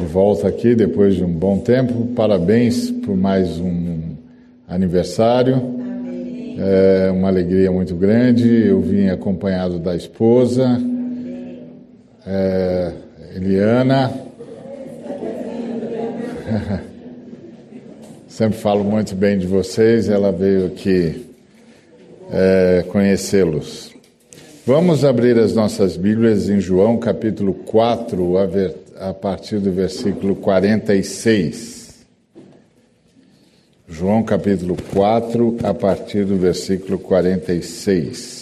de volta aqui depois de um bom tempo. Parabéns por mais um aniversário. É uma alegria muito grande. Eu vim acompanhado da esposa, é, Eliana. Sempre falo muito bem de vocês. Ela veio aqui é, conhecê-los. Vamos abrir as nossas Bíblias em João capítulo 4, a, partir do versículo 46. João capítulo 4, a partir do versículo 46.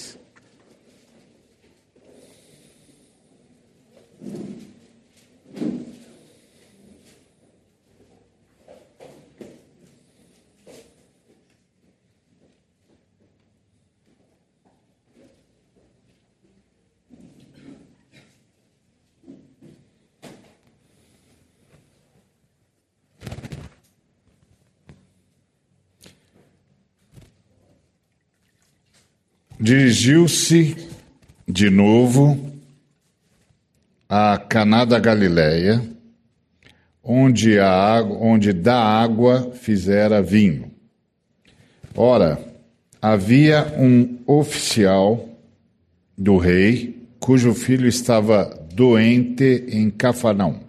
Dirigiu-se de novo a Caná da Galileia, onde, a onde da água fizera vinho. Ora, havia um oficial do rei, cujo filho estava doente em Cafarnaum.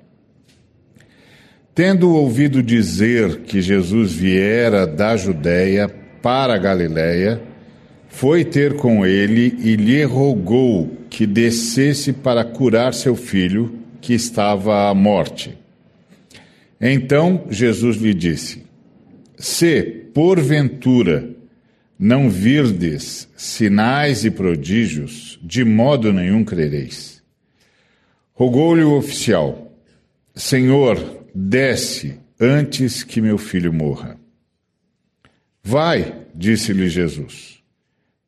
Tendo ouvido dizer que Jesus viera da Judéia para a Galiléia, foi ter com ele e lhe rogou que descesse para curar seu filho, que estava à morte. Então Jesus lhe disse: Se, porventura, não virdes sinais e prodígios, de modo nenhum crereis. Rogou-lhe o oficial: Senhor, desce antes que meu filho morra. Vai, disse-lhe Jesus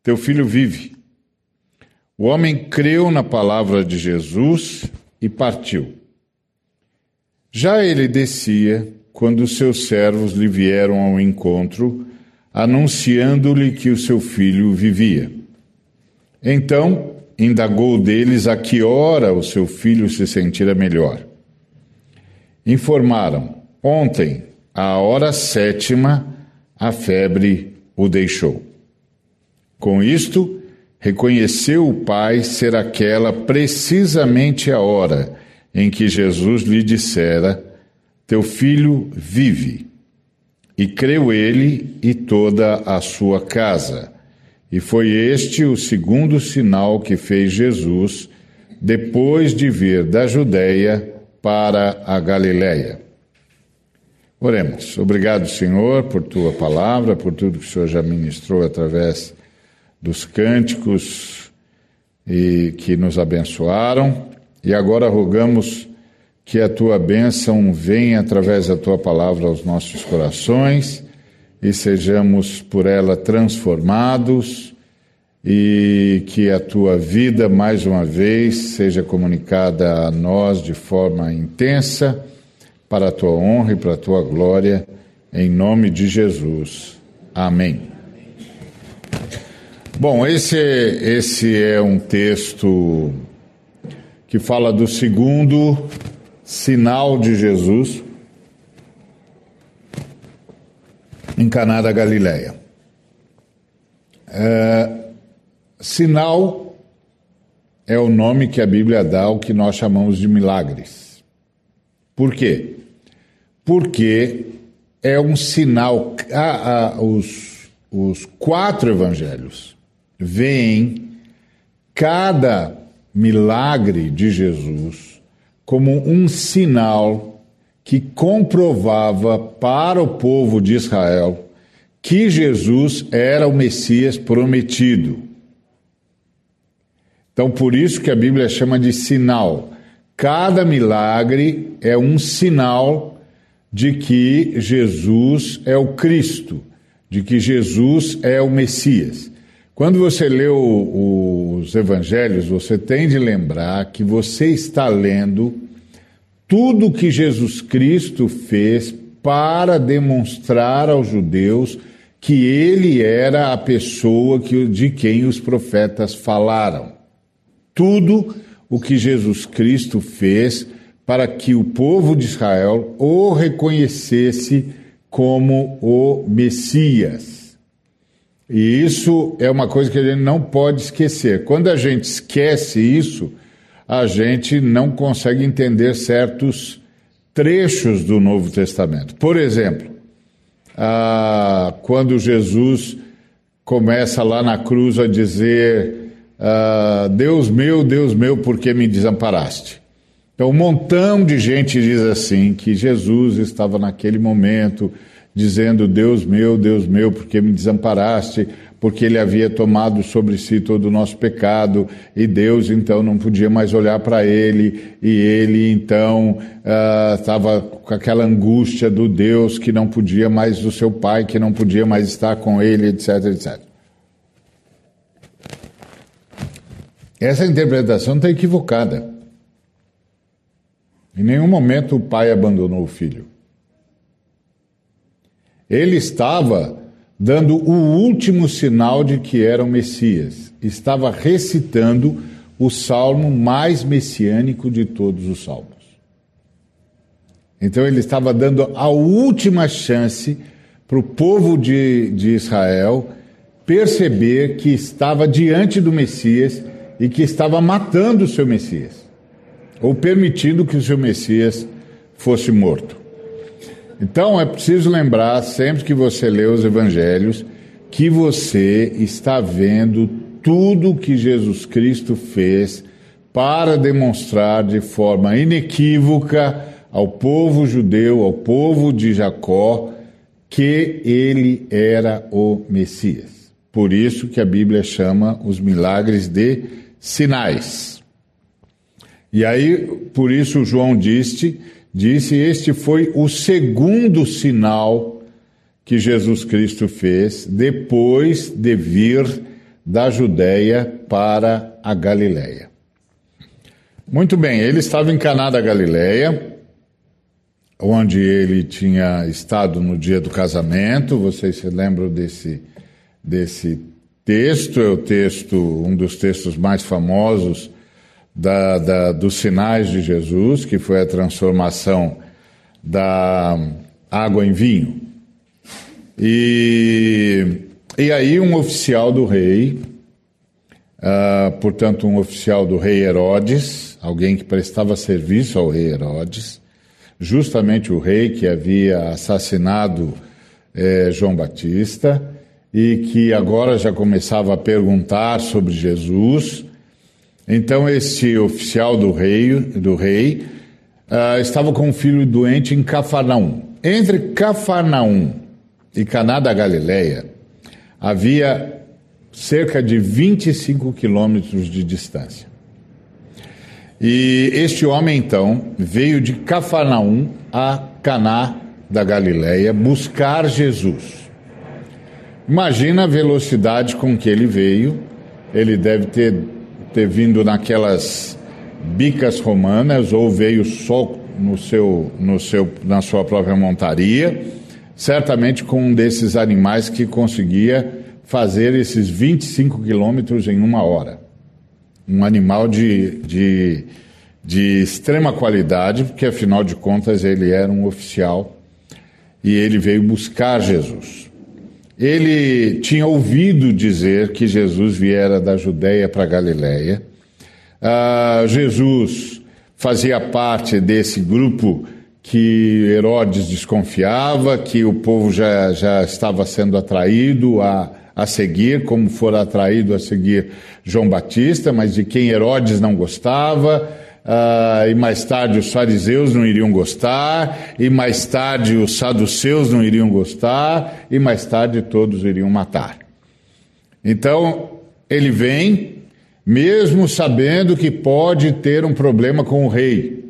teu filho vive. O homem creu na palavra de Jesus e partiu. Já ele descia quando seus servos lhe vieram ao encontro, anunciando-lhe que o seu filho vivia. Então indagou deles a que hora o seu filho se sentira melhor. Informaram: ontem, à hora sétima, a febre o deixou. Com isto, reconheceu o Pai ser aquela precisamente a hora em que Jesus lhe dissera: Teu filho vive. E creu ele e toda a sua casa. E foi este o segundo sinal que fez Jesus depois de vir da Judéia para a Galiléia. Oremos. Obrigado, Senhor, por tua palavra, por tudo que o Senhor já ministrou através dos cânticos e que nos abençoaram. E agora rogamos que a tua bênção venha através da tua palavra aos nossos corações e sejamos por ela transformados e que a tua vida mais uma vez seja comunicada a nós de forma intensa para a tua honra e para a tua glória em nome de Jesus. Amém. Bom, esse, esse é um texto que fala do segundo sinal de Jesus em Caná da Galileia. É, sinal é o nome que a Bíblia dá ao que nós chamamos de milagres. Por quê? Porque é um sinal. Ah, ah, os, os quatro evangelhos veem cada milagre de Jesus como um sinal que comprovava para o povo de Israel que Jesus era o Messias prometido. Então, por isso que a Bíblia chama de sinal. Cada milagre é um sinal de que Jesus é o Cristo, de que Jesus é o Messias. Quando você lê o, os evangelhos, você tem de lembrar que você está lendo tudo que Jesus Cristo fez para demonstrar aos judeus que ele era a pessoa que, de quem os profetas falaram. Tudo o que Jesus Cristo fez para que o povo de Israel o reconhecesse como o Messias. E isso é uma coisa que a gente não pode esquecer. Quando a gente esquece isso, a gente não consegue entender certos trechos do Novo Testamento. Por exemplo, ah, quando Jesus começa lá na cruz a dizer: ah, Deus meu, Deus meu, por que me desamparaste? Então, um montão de gente diz assim: que Jesus estava naquele momento dizendo: Deus meu, Deus meu, por que me desamparaste? Porque ele havia tomado sobre si todo o nosso pecado e Deus então não podia mais olhar para ele e ele então estava uh, com aquela angústia do Deus que não podia mais, do seu pai que não podia mais estar com ele, etc, etc. Essa interpretação está equivocada. Em nenhum momento o pai abandonou o filho. Ele estava dando o último sinal de que era o Messias. Estava recitando o salmo mais messiânico de todos os salmos. Então ele estava dando a última chance para o povo de, de Israel perceber que estava diante do Messias e que estava matando o seu Messias, ou permitindo que o seu Messias fosse morto. Então é preciso lembrar, sempre que você lê os evangelhos, que você está vendo tudo que Jesus Cristo fez para demonstrar de forma inequívoca ao povo judeu, ao povo de Jacó, que ele era o Messias. Por isso que a Bíblia chama os milagres de sinais. E aí, por isso João disse disse: Este foi o segundo sinal que Jesus Cristo fez depois de vir da Judéia para a Galiléia. Muito bem, ele estava em Caná da Galiléia, onde ele tinha estado no dia do casamento. Vocês se lembram desse, desse texto? É o texto, um dos textos mais famosos da, da, dos sinais de Jesus, que foi a transformação da água em vinho. E, e aí um oficial do rei, uh, portanto um oficial do rei Herodes, alguém que prestava serviço ao rei Herodes, justamente o rei que havia assassinado eh, João Batista e que agora já começava a perguntar sobre Jesus, então esse oficial do rei, do rei uh, estava com um filho doente em Cafarnaum. Entre Cafarnaum e Caná da Galileia havia cerca de 25 quilômetros de distância. E este homem então veio de Cafarnaum a Caná da Galileia buscar Jesus. Imagina a velocidade com que ele veio. Ele deve ter ter vindo naquelas bicas romanas ou veio só no seu, no seu, na sua própria montaria, certamente com um desses animais que conseguia fazer esses 25 quilômetros em uma hora. Um animal de, de, de extrema qualidade, porque afinal de contas ele era um oficial e ele veio buscar Jesus. Ele tinha ouvido dizer que Jesus viera da Judéia para Galiléia. Ah, Jesus fazia parte desse grupo que Herodes desconfiava, que o povo já, já estava sendo atraído a, a seguir, como fora atraído a seguir João Batista, mas de quem Herodes não gostava. Uh, e mais tarde os fariseus não iriam gostar, e mais tarde os saduceus não iriam gostar, e mais tarde todos iriam matar. Então, ele vem, mesmo sabendo que pode ter um problema com o rei,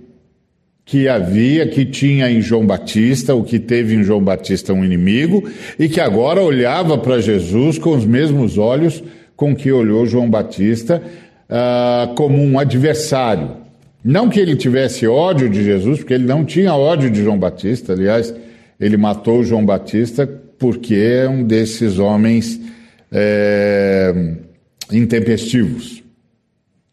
que havia, que tinha em João Batista, o que teve em João Batista um inimigo, e que agora olhava para Jesus com os mesmos olhos com que olhou João Batista, uh, como um adversário não que ele tivesse ódio de Jesus, porque ele não tinha ódio de João Batista, aliás, ele matou João Batista porque é um desses homens é, intempestivos.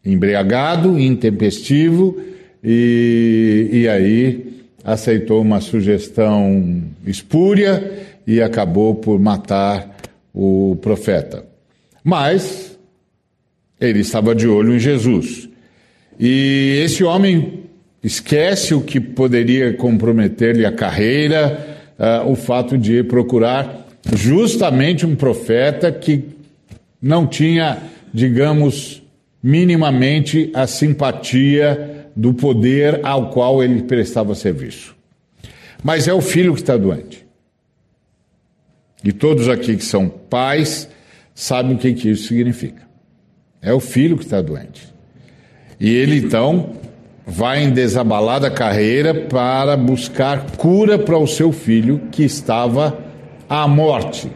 Embriagado, intempestivo, e, e aí aceitou uma sugestão espúria e acabou por matar o profeta. Mas ele estava de olho em Jesus. E esse homem esquece o que poderia comprometer-lhe a carreira, uh, o fato de procurar justamente um profeta que não tinha, digamos, minimamente a simpatia do poder ao qual ele prestava serviço. Mas é o filho que está doente. E todos aqui que são pais sabem o que, que isso significa. É o filho que está doente. E ele então vai em desabalada carreira para buscar cura para o seu filho que estava à morte.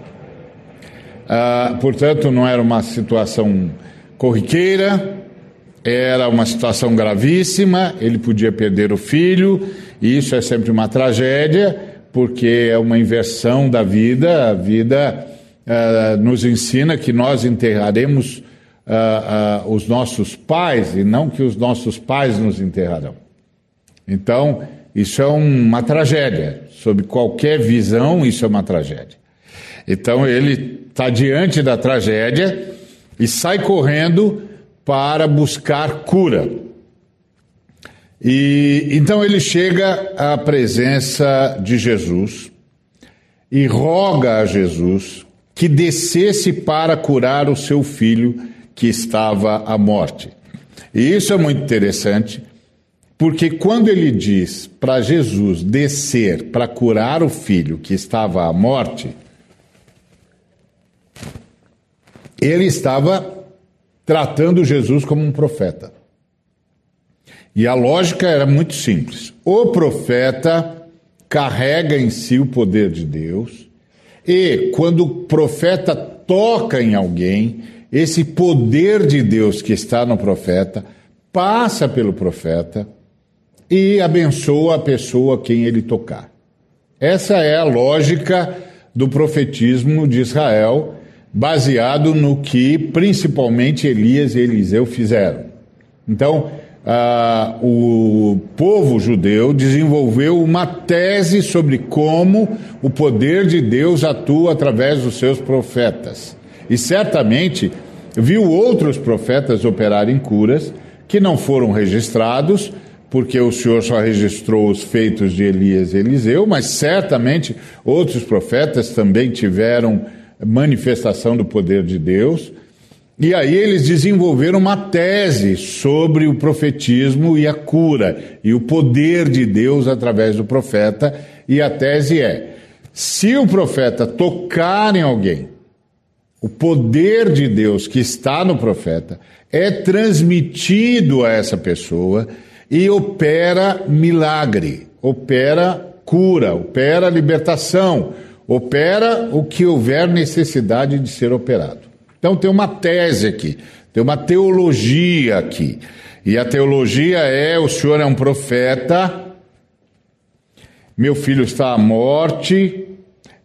Ah, portanto, não era uma situação corriqueira, era uma situação gravíssima, ele podia perder o filho, e isso é sempre uma tragédia, porque é uma inversão da vida. A vida ah, nos ensina que nós enterraremos uh, uh, os nossos pais e não que os nossos pais nos enterrarão. Então, isso é uma tragédia. Sob qualquer visão, isso é uma tragédia. Então, ele está diante da tragédia e sai correndo para buscar cura. E então ele chega à presença de Jesus e roga a Jesus que descesse para curar o seu filho que estava à morte. E isso é muito interessante, porque quando ele diz para Jesus descer para curar o filho que estava à morte, ele estava tratando Jesus como um profeta. E a lógica era muito simples. O profeta carrega em si o poder de Deus, e quando o profeta toca em alguém, esse poder de Deus que está no profeta passa pelo profeta e abençoa a pessoa quem ele tocar. Essa é a lógica do profetismo de Israel, baseado no que principalmente Elias e Eliseu fizeram. Então, ah, o povo judeu desenvolveu uma tese sobre como o poder de Deus atua através dos seus profetas. E certamente viu outros profetas operarem curas que não foram registrados, porque o Senhor só registrou os feitos de Elias e Eliseu, mas certamente outros profetas também tiveram manifestação do poder de Deus. E aí eles desenvolveram uma tese sobre o profetismo e a cura e o poder de Deus através do profeta. E a tese é: se o profeta tocar em alguém o poder de Deus que está no profeta é transmitido a essa pessoa e opera milagre, opera cura, opera libertação, opera o que houver necessidade de ser operado. Então tem uma tese aqui, tem uma teologia aqui. E a teologia é: o senhor é um profeta, meu filho está à morte,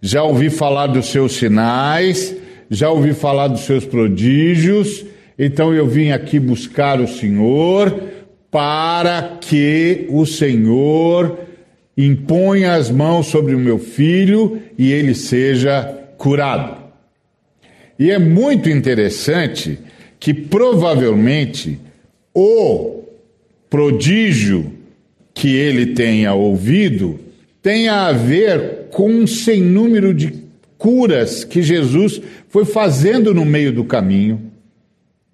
já ouvi falar dos seus sinais já ouvi falar dos seus prodígios, então eu vim aqui buscar o Senhor para que o Senhor imponha as mãos sobre o meu filho e ele seja curado. E é muito interessante que provavelmente o prodígio que ele tenha ouvido tenha a ver com um sem número de curas que Jesus foi fazendo no meio do caminho,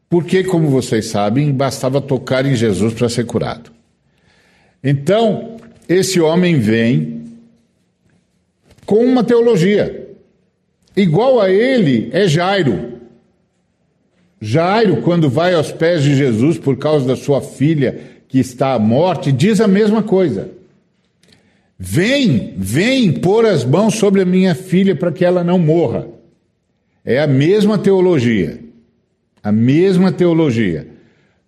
porque, como vocês sabem, bastava tocar em Jesus para ser curado. Então, esse homem vem com uma teologia. Igual a ele é Jairo. Jairo, quando vai aos pés de Jesus por causa da sua filha que está à morte, diz a mesma coisa. Vem, vem pôr as mãos sobre a minha filha para que ela não morra. É a mesma teologia. A mesma teologia.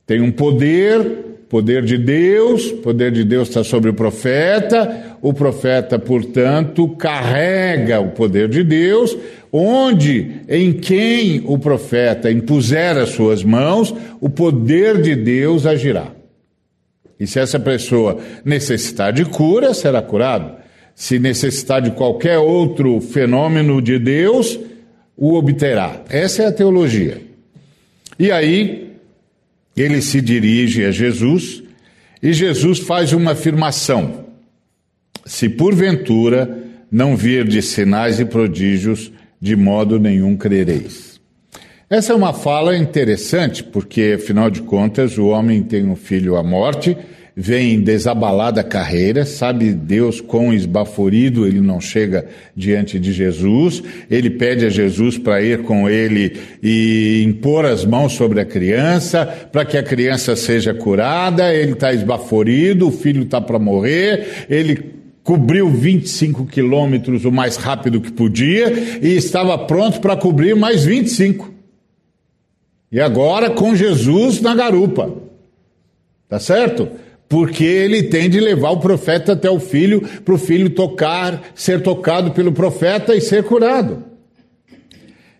Tem um poder, poder de Deus, poder de Deus está sobre o profeta, o profeta, portanto, carrega o poder de Deus, onde, em quem o profeta impuser as suas mãos, o poder de Deus agirá. E se essa pessoa necessitar de cura, será curado. Se necessitar de qualquer outro fenômeno de Deus, o obterá. Essa é a teologia. E aí, ele se dirige a Jesus e Jesus faz uma afirmação: se porventura não vir de sinais e prodígios, de modo nenhum crereis. Essa é uma fala interessante, porque, afinal de contas, o homem tem um filho à morte vem desabalada a carreira, sabe Deus quão esbaforido ele não chega diante de Jesus, ele pede a Jesus para ir com ele e impor as mãos sobre a criança, para que a criança seja curada, ele está esbaforido, o filho está para morrer, ele cobriu 25 quilômetros o mais rápido que podia e estava pronto para cobrir mais 25. E agora com Jesus na garupa. Tá certo? porque ele tem de levar o profeta até o filho, para o filho tocar, ser tocado pelo profeta e ser curado.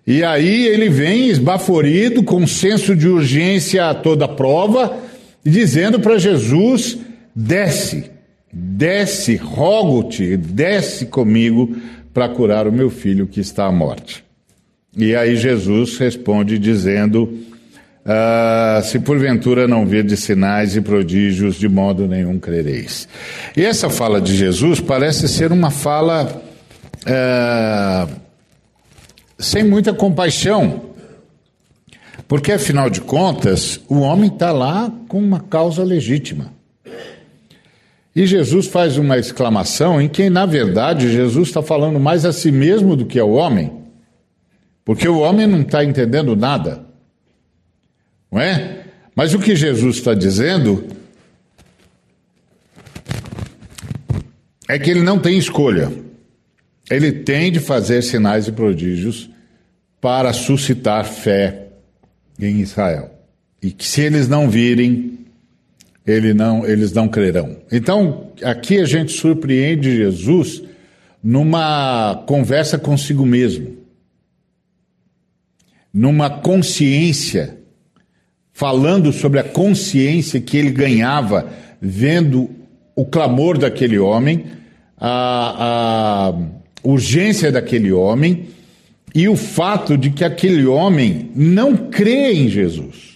E aí ele vem esbaforido, com senso de urgência a toda prova, dizendo para Jesus: desce, desce, rogo-te, desce comigo para curar o meu filho que está à morte. E aí Jesus responde dizendo: Uh, se porventura não de sinais e prodígios, de modo nenhum crereis. E essa fala de Jesus parece ser uma fala uh, sem muita compaixão, porque afinal de contas, o homem está lá com uma causa legítima. E Jesus faz uma exclamação em que, na verdade, Jesus está falando mais a si mesmo do que ao homem, porque o homem não está entendendo nada não é? Mas o que Jesus está dizendo é que ele não tem escolha. Ele tem de fazer sinais e prodígios para suscitar fé em Israel. E que se eles não virem, ele não, eles não crerão. Então, aqui a gente surpreende Jesus numa conversa consigo mesmo, numa consciência falando sobre a consciência que ele ganhava vendo o clamor daquele homem, a, a urgência daquele homem e o fato de que aquele homem não crê em Jesus.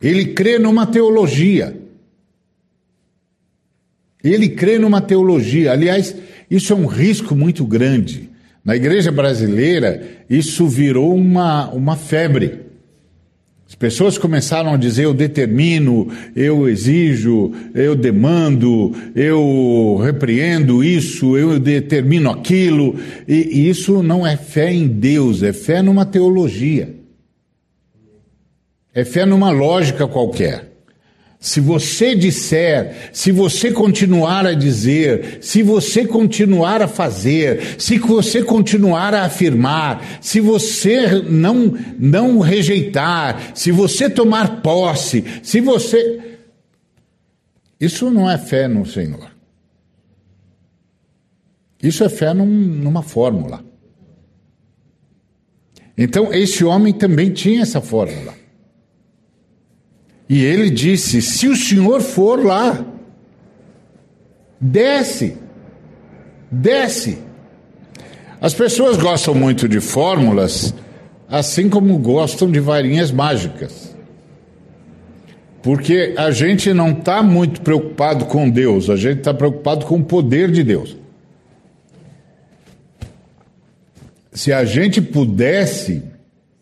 Ele crê numa teologia. Ele crê numa teologia. Aliás, isso é um risco muito grande. Na igreja brasileira, isso virou uma, uma febre. As pessoas começaram a dizer: eu determino, eu exijo, eu demando, eu repreendo isso, eu determino aquilo. E, e isso não é fé em Deus, é fé numa teologia. É fé numa lógica qualquer. Se você disser, se você continuar a dizer, se você continuar a fazer, se você continuar a afirmar, se você não não rejeitar, se você tomar posse, se você Isso não é fé no Senhor. Isso é fé num, numa fórmula. Então, esse homem também tinha essa fórmula. E ele disse: Se o senhor for lá, desce, desce. As pessoas gostam muito de fórmulas, assim como gostam de varinhas mágicas. Porque a gente não está muito preocupado com Deus, a gente está preocupado com o poder de Deus. Se a gente pudesse,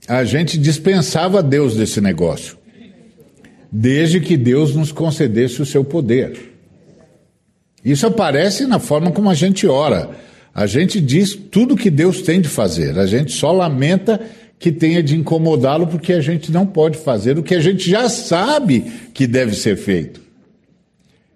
a gente dispensava Deus desse negócio desde que Deus nos concedesse o seu poder. Isso aparece na forma como a gente ora. A gente diz tudo que Deus tem de fazer, a gente só lamenta que tenha de incomodá-lo porque a gente não pode fazer o que a gente já sabe que deve ser feito.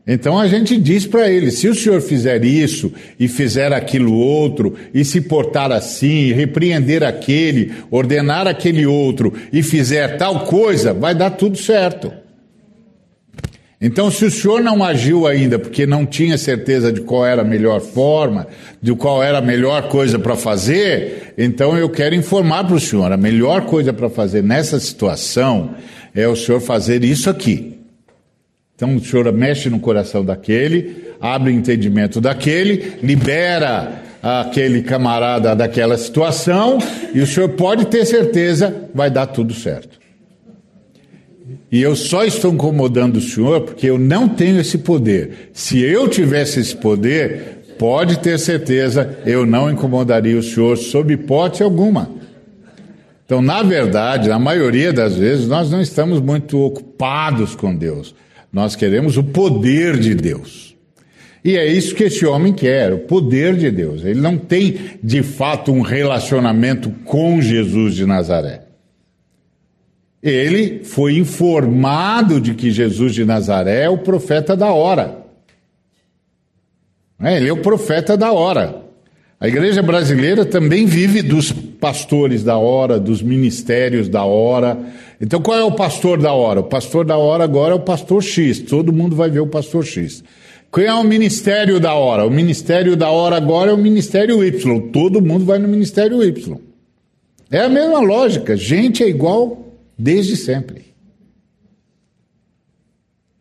Então a gente diz para ele: se o senhor fizer isso e fizer aquilo outro, e se portar assim, repreender aquele, ordenar aquele outro e fizer tal coisa, vai dar tudo certo. Então, se o senhor não agiu ainda porque não tinha certeza de qual era a melhor forma, de qual era a melhor coisa para fazer, então eu quero informar para o senhor: a melhor coisa para fazer nessa situação é o senhor fazer isso aqui. Então o Senhor mexe no coração daquele, abre o entendimento daquele, libera aquele camarada daquela situação e o Senhor pode ter certeza vai dar tudo certo. E eu só estou incomodando o Senhor porque eu não tenho esse poder. Se eu tivesse esse poder, pode ter certeza, eu não incomodaria o Senhor sob hipótese alguma. Então, na verdade, na maioria das vezes, nós não estamos muito ocupados com Deus. Nós queremos o poder de Deus. E é isso que esse homem quer, o poder de Deus. Ele não tem, de fato, um relacionamento com Jesus de Nazaré. Ele foi informado de que Jesus de Nazaré é o profeta da hora. É, ele é o profeta da hora. A igreja brasileira também vive dos pastores da hora, dos ministérios da hora. Então, qual é o pastor da hora? O pastor da hora agora é o pastor X. Todo mundo vai ver o pastor X. Qual é o ministério da hora? O ministério da hora agora é o ministério Y. Todo mundo vai no ministério Y. É a mesma lógica. Gente é igual desde sempre.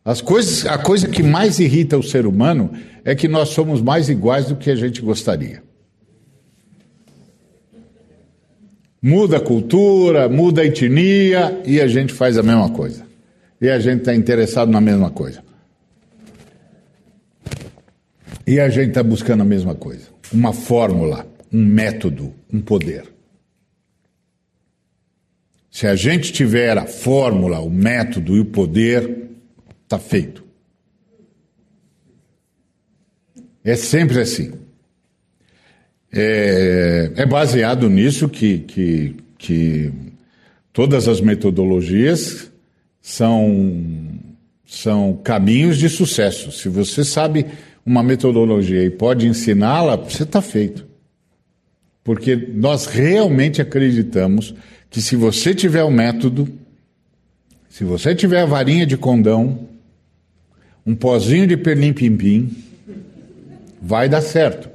As coisas, a coisa que mais irrita o ser humano é que nós somos mais iguais do que a gente gostaria. Muda a cultura, muda a etnia e a gente faz a mesma coisa. E a gente está interessado na mesma coisa. E a gente está buscando a mesma coisa. Uma fórmula, um método, um poder. Se a gente tiver a fórmula, o método e o poder, está feito. É sempre assim. É, é baseado nisso que, que, que todas as metodologias são, são caminhos de sucesso. Se você sabe uma metodologia e pode ensiná-la, você está feito. Porque nós realmente acreditamos que se você tiver o método, se você tiver a varinha de condão, um pozinho de perlim-pim-pim, vai dar certo.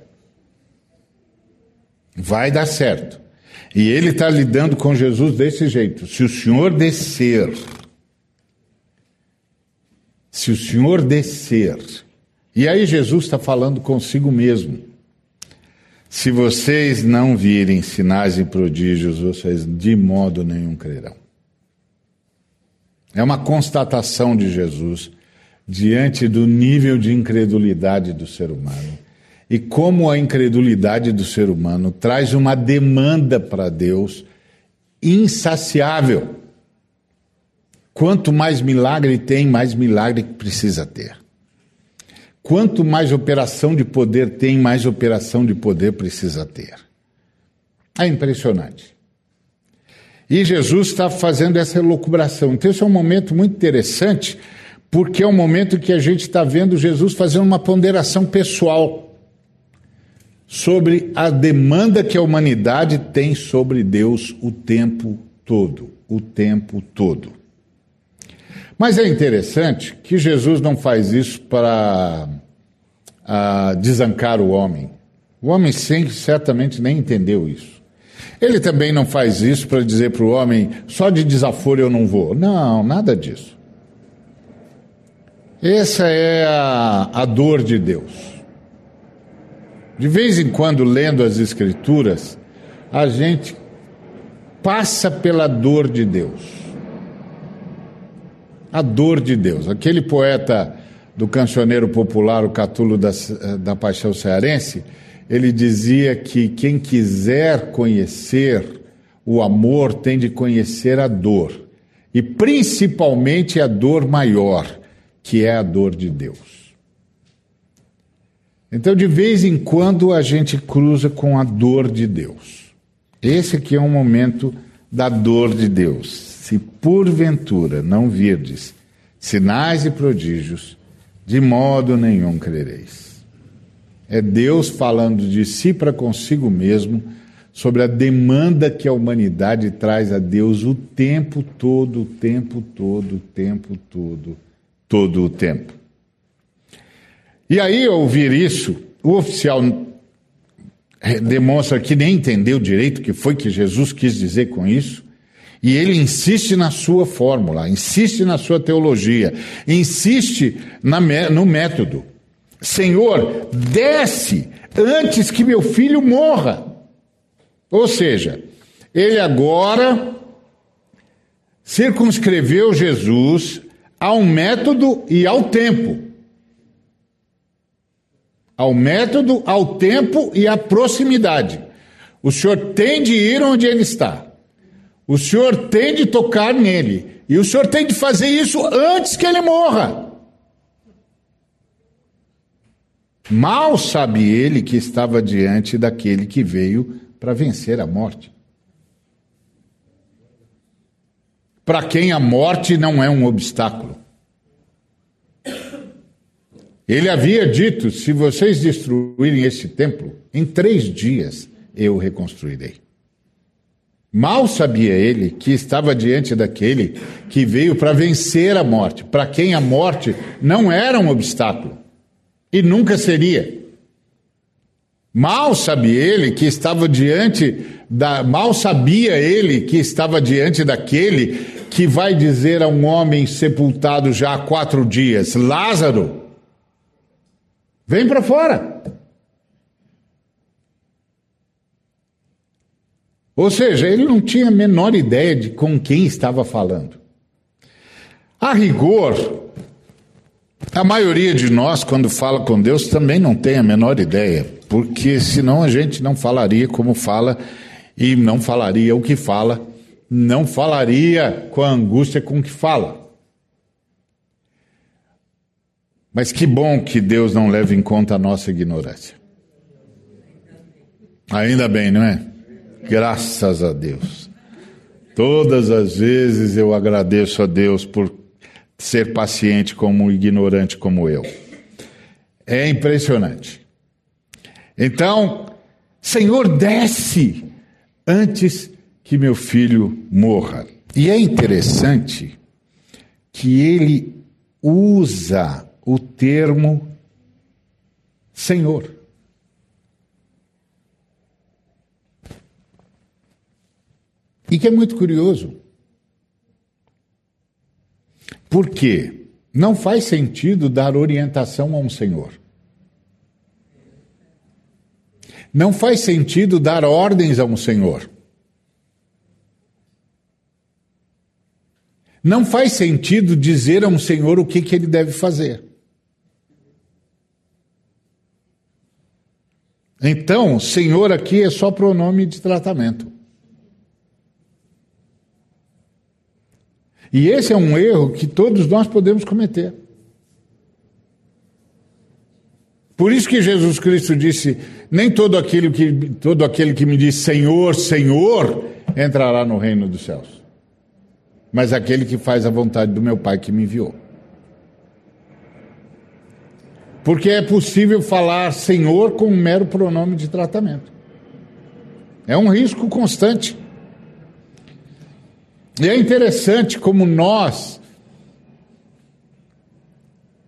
Vai dar certo. E ele está lidando com Jesus desse jeito. Se o Senhor descer, se o Senhor descer, e aí Jesus está falando consigo mesmo. Se vocês não virem sinais e prodígios, vocês de modo nenhum crerão. É uma constatação de Jesus diante do nível de incredulidade do ser humano e como a incredulidade do ser humano traz uma demanda para Deus insaciável. Quanto mais milagre tem, mais milagre precisa ter. Quanto mais operação de poder tem, mais operação de poder precisa ter. É impressionante. E Jesus está fazendo essa elucubração. Então, esse é um momento muito interessante, porque é um momento que a gente está vendo Jesus fazendo uma ponderação pessoal sobre a demanda que a humanidade tem sobre Deus o tempo todo. O tempo todo. Mas é interessante que Jesus não faz isso para uh, desancar o homem. O homem sim, certamente nem entendeu isso. Ele também não faz isso para dizer para o homem, só de desaforo eu não vou. Não, nada disso. Essa é a, a dor de Deus. De vez em quando, lendo as Escrituras, a gente passa pela dor de Deus. A dor de Deus. Aquele poeta do cancioneiro popular, o Catulo da, da Paixão Cearense, ele dizia que quem quiser conhecer o amor tem de conhecer a dor, e principalmente a dor maior, que é a dor de Deus. Então, de vez em quando, a gente cruza com a dor de Deus. Esse aqui é um momento da dor de Deus. Se porventura não virdes sinais e prodígios, de modo nenhum crereis. É Deus falando de si para consigo mesmo sobre a demanda que a humanidade traz a Deus o tempo todo, o tempo todo, o tempo todo, todo o tempo. E aí, ao ouvir isso, o oficial demonstra que nem entendeu direito o que foi que Jesus quis dizer com isso. E ele insiste na sua fórmula, insiste na sua teologia, insiste na, no método. Senhor, desce antes que meu filho morra. Ou seja, ele agora circunscreveu Jesus ao método e ao tempo. Ao método, ao tempo e à proximidade. O Senhor tem de ir onde ele está. O Senhor tem de tocar nele. E o Senhor tem de fazer isso antes que ele morra. Mal sabe ele que estava diante daquele que veio para vencer a morte. Para quem a morte não é um obstáculo. Ele havia dito: se vocês destruírem este templo, em três dias eu reconstruirei. Mal sabia ele que estava diante daquele que veio para vencer a morte, para quem a morte não era um obstáculo. E nunca seria. Mal sabia ele que estava diante da. Mal sabia ele que estava diante daquele que vai dizer a um homem sepultado já há quatro dias: Lázaro, vem para fora. Ou seja, ele não tinha a menor ideia de com quem estava falando. A rigor, a maioria de nós, quando fala com Deus, também não tem a menor ideia, porque senão a gente não falaria como fala e não falaria o que fala, não falaria com a angústia com que fala. Mas que bom que Deus não leva em conta a nossa ignorância. Ainda bem, não é? Graças a Deus. Todas as vezes eu agradeço a Deus por ser paciente como um ignorante como eu. É impressionante. Então, Senhor, desce antes que meu filho morra. E é interessante que ele usa o termo Senhor. E que é muito curioso. Porque não faz sentido dar orientação a um senhor. Não faz sentido dar ordens a um senhor. Não faz sentido dizer a um senhor o que, que ele deve fazer. Então, senhor aqui é só pronome de tratamento. E esse é um erro que todos nós podemos cometer. Por isso que Jesus Cristo disse: Nem todo aquele que, todo aquele que me diz Senhor, Senhor, entrará no reino dos céus, mas aquele que faz a vontade do meu Pai que me enviou. Porque é possível falar Senhor com um mero pronome de tratamento. É um risco constante. E é interessante como nós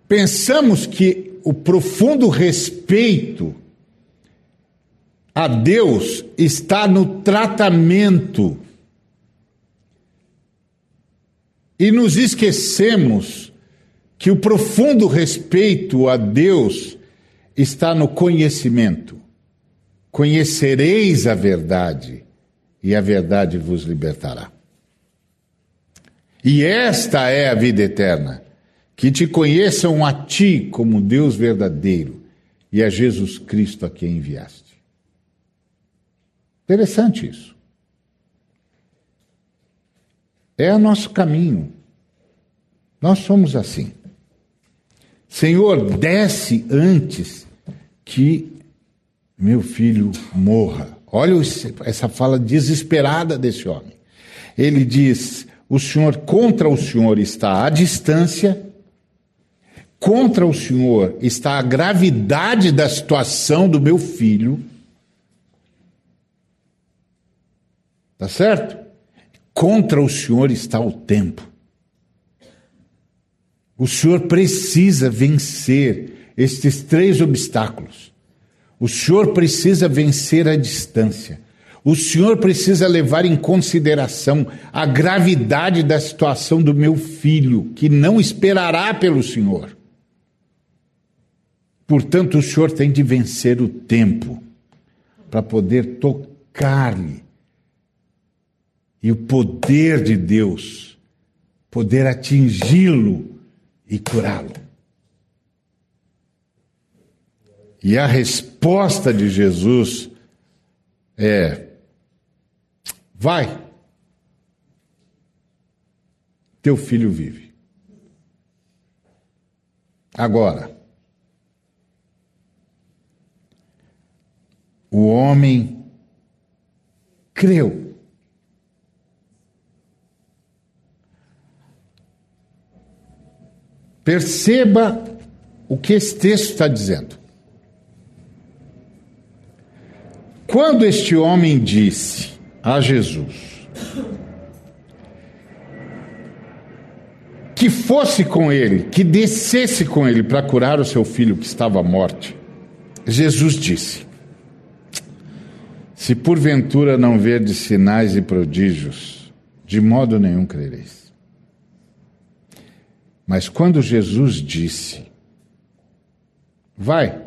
pensamos que o profundo respeito a Deus está no tratamento. E nos esquecemos que o profundo respeito a Deus está no conhecimento. Conhecereis a verdade, e a verdade vos libertará. E esta é a vida eterna: que te conheçam a ti como Deus verdadeiro e a Jesus Cristo a quem enviaste. Interessante isso. É o nosso caminho. Nós somos assim. Senhor, desce antes que meu filho morra. Olha essa fala desesperada desse homem. Ele diz: o Senhor, contra o Senhor está a distância, contra o Senhor está a gravidade da situação do meu filho. Tá certo? Contra o Senhor está o tempo. O Senhor precisa vencer estes três obstáculos. O Senhor precisa vencer a distância. O senhor precisa levar em consideração a gravidade da situação do meu filho, que não esperará pelo senhor. Portanto, o senhor tem de vencer o tempo para poder tocar-lhe e o poder de Deus poder atingi-lo e curá-lo. E a resposta de Jesus é: vai, teu filho vive. Agora, o homem creu. Perceba o que esse texto está dizendo. Quando este homem disse a Jesus que fosse com ele, que descesse com ele para curar o seu filho que estava à morte, Jesus disse: Se porventura não verdes sinais e prodígios, de modo nenhum crereis. Mas quando Jesus disse: Vai,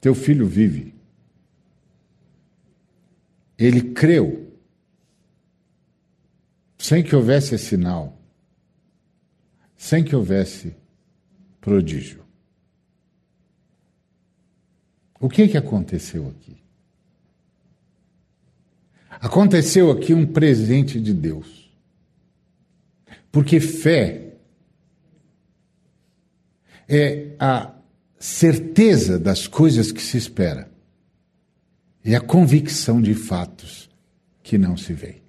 teu filho vive, ele creu, sem que houvesse sinal, sem que houvesse prodígio. O que, que aconteceu aqui? Aconteceu aqui um presente de Deus. Porque fé é a certeza das coisas que se espera e a convicção de fatos que não se veem.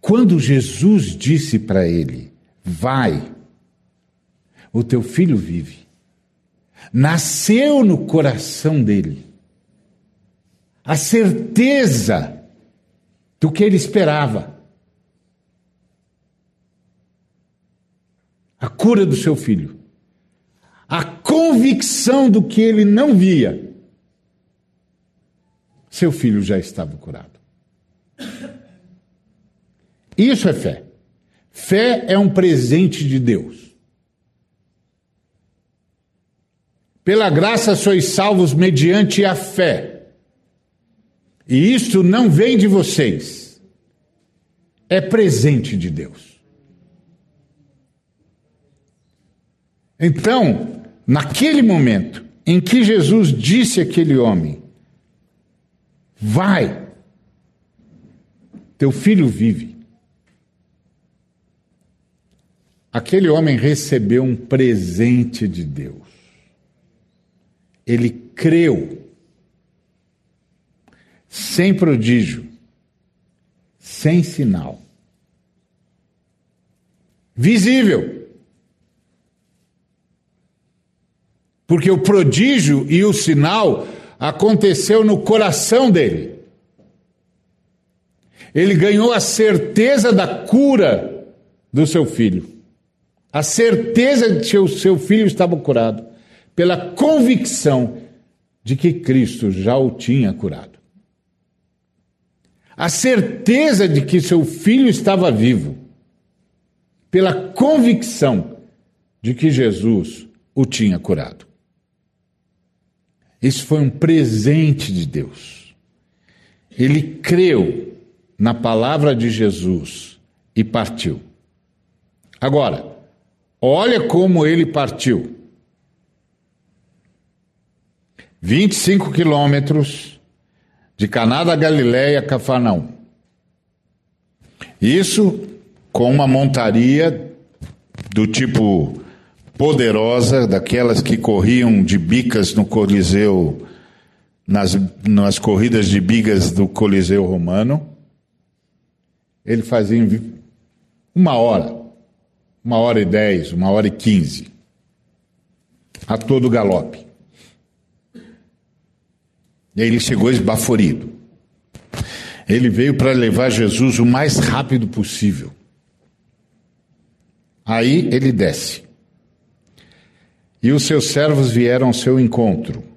Quando Jesus disse para ele: Vai, o teu filho vive, nasceu no coração dele a certeza do que ele esperava. a cura do seu filho, a convicção do que ele não via, seu filho já estava curado. Isso é fé. Fé é um presente de Deus. Pela graça sois salvos mediante a fé. E isto não vem de vocês, é presente de Deus. Então, naquele momento em que Jesus disse àquele homem: Vai, teu filho vive. Aquele homem recebeu um presente de Deus. Ele creu, sem prodígio, sem sinal, visível. Porque o prodígio e o sinal aconteceu no coração dele. Ele ganhou a certeza da cura do seu filho. A certeza de que o seu filho estava curado. Pela convicção de que Cristo já o tinha curado. A certeza de que seu filho estava vivo. Pela convicção de que Jesus o tinha curado. Isso foi um presente de Deus. Ele creu na palavra de Jesus e partiu. Agora, olha como ele partiu. 25 quilômetros de Caná da Galileia a Cafarnaum. Isso com uma montaria do tipo poderosa, daquelas que corriam de bicas no Coliseu, nas, nas corridas de bigas do Coliseu Romano. Ele fazia uma hora, uma hora e dez, uma hora e quinze, a todo galope. E aí ele chegou esbaforido. Ele veio para levar Jesus o mais rápido possível. Aí ele desce. E os seus servos vieram ao seu encontro.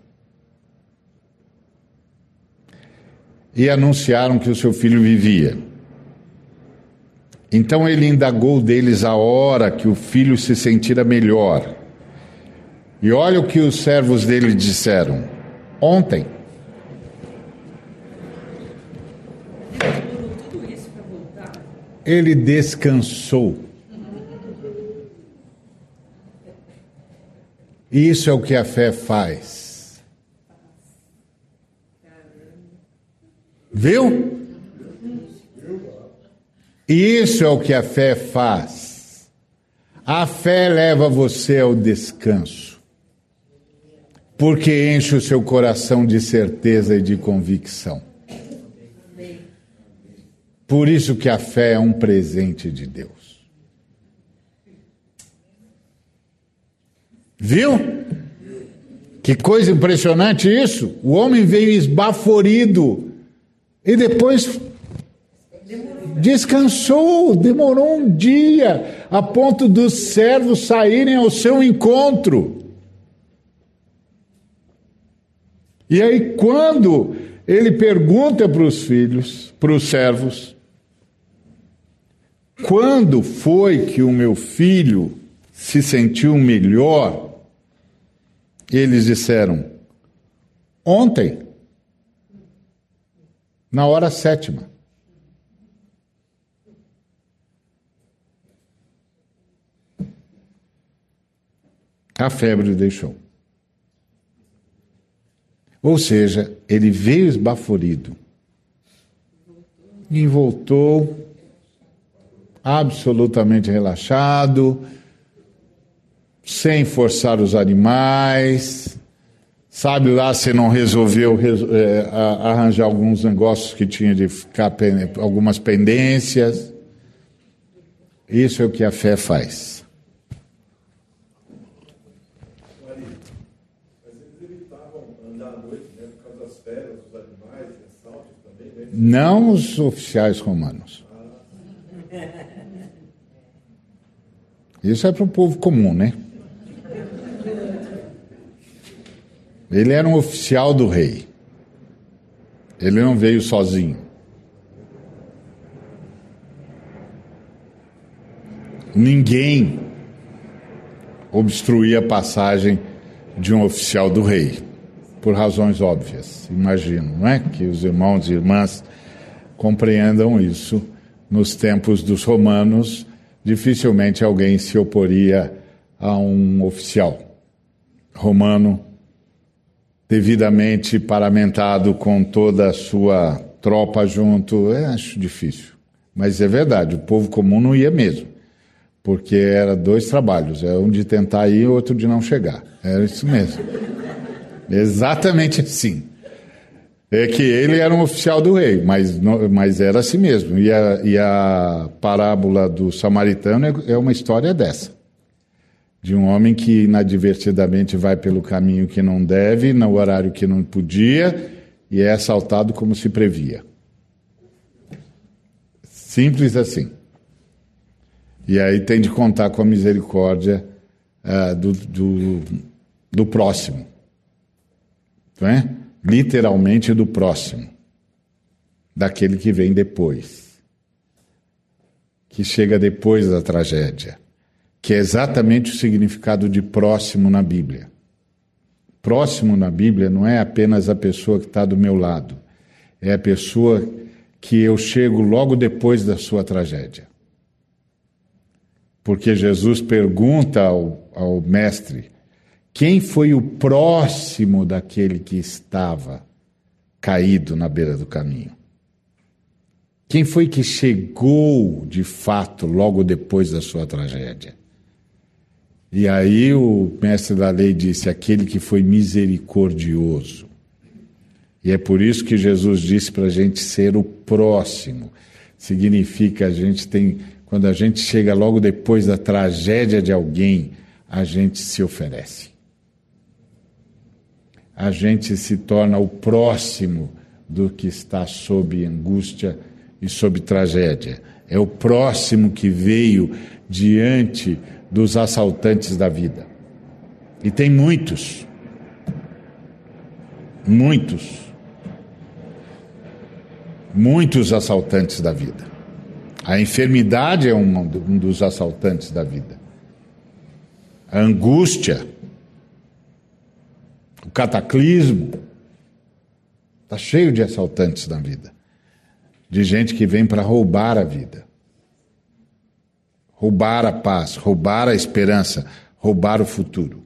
e anunciaram que o seu filho vivia. Então ele indagou deles a hora que o filho se sentira melhor. E olha o que os servos dele disseram: ontem. Ele descansou. Isso é o que a fé faz. Viu? Isso é o que a fé faz. A fé leva você ao descanso, porque enche o seu coração de certeza e de convicção. Por isso que a fé é um presente de Deus. Viu? Que coisa impressionante isso. O homem veio esbaforido e depois descansou, demorou um dia, a ponto dos servos saírem ao seu encontro. E aí, quando ele pergunta para os filhos, para os servos, quando foi que o meu filho se sentiu melhor? Eles disseram, ontem, na hora sétima. A febre deixou. Ou seja, ele veio esbaforido e voltou absolutamente relaxado, sem forçar os animais. Sabe lá se não resolveu é, arranjar alguns negócios que tinha de ficar algumas pendências. Isso é o que a fé faz. Não os oficiais romanos. Isso é para o povo comum, né? Ele era um oficial do rei. Ele não veio sozinho. Ninguém obstruía a passagem de um oficial do rei, por razões óbvias, imagino, não é? Que os irmãos e irmãs compreendam isso. Nos tempos dos romanos, dificilmente alguém se oporia a um oficial romano devidamente paramentado com toda a sua tropa junto, é, acho difícil. Mas é verdade, o povo comum não ia mesmo, porque era dois trabalhos, é um de tentar ir e outro de não chegar. Era isso mesmo. Exatamente assim. É que ele era um oficial do rei, mas, mas era assim mesmo. E a, e a parábola do samaritano é, é uma história dessa de um homem que inadvertidamente vai pelo caminho que não deve, no horário que não podia, e é assaltado como se previa. Simples assim. E aí tem de contar com a misericórdia uh, do, do, do, próximo. Não é? Literalmente do próximo. Daquele que vem depois. Que chega depois da tragédia que é exatamente o significado de próximo na Bíblia. Próximo na Bíblia não é apenas a pessoa que está do meu lado, é a pessoa que eu chego logo depois da sua tragédia. Porque Jesus pergunta ao, ao Mestre: quem foi o próximo daquele que estava caído na beira do caminho? Quem foi que chegou de fato logo depois da sua tragédia? E aí o mestre da lei disse: aquele que foi misericordioso. E é por isso que Jesus disse para a gente ser o próximo. Significa a gente tem, quando a gente chega logo depois da tragédia de alguém, a gente se oferece. A gente se torna o próximo do que está sob angústia e sob tragédia. É o próximo que veio diante dos assaltantes da vida. E tem muitos. Muitos. muitos assaltantes da vida. A enfermidade é um, um dos assaltantes da vida. A angústia, o cataclismo, está cheio de assaltantes na vida. De gente que vem para roubar a vida, roubar a paz, roubar a esperança, roubar o futuro.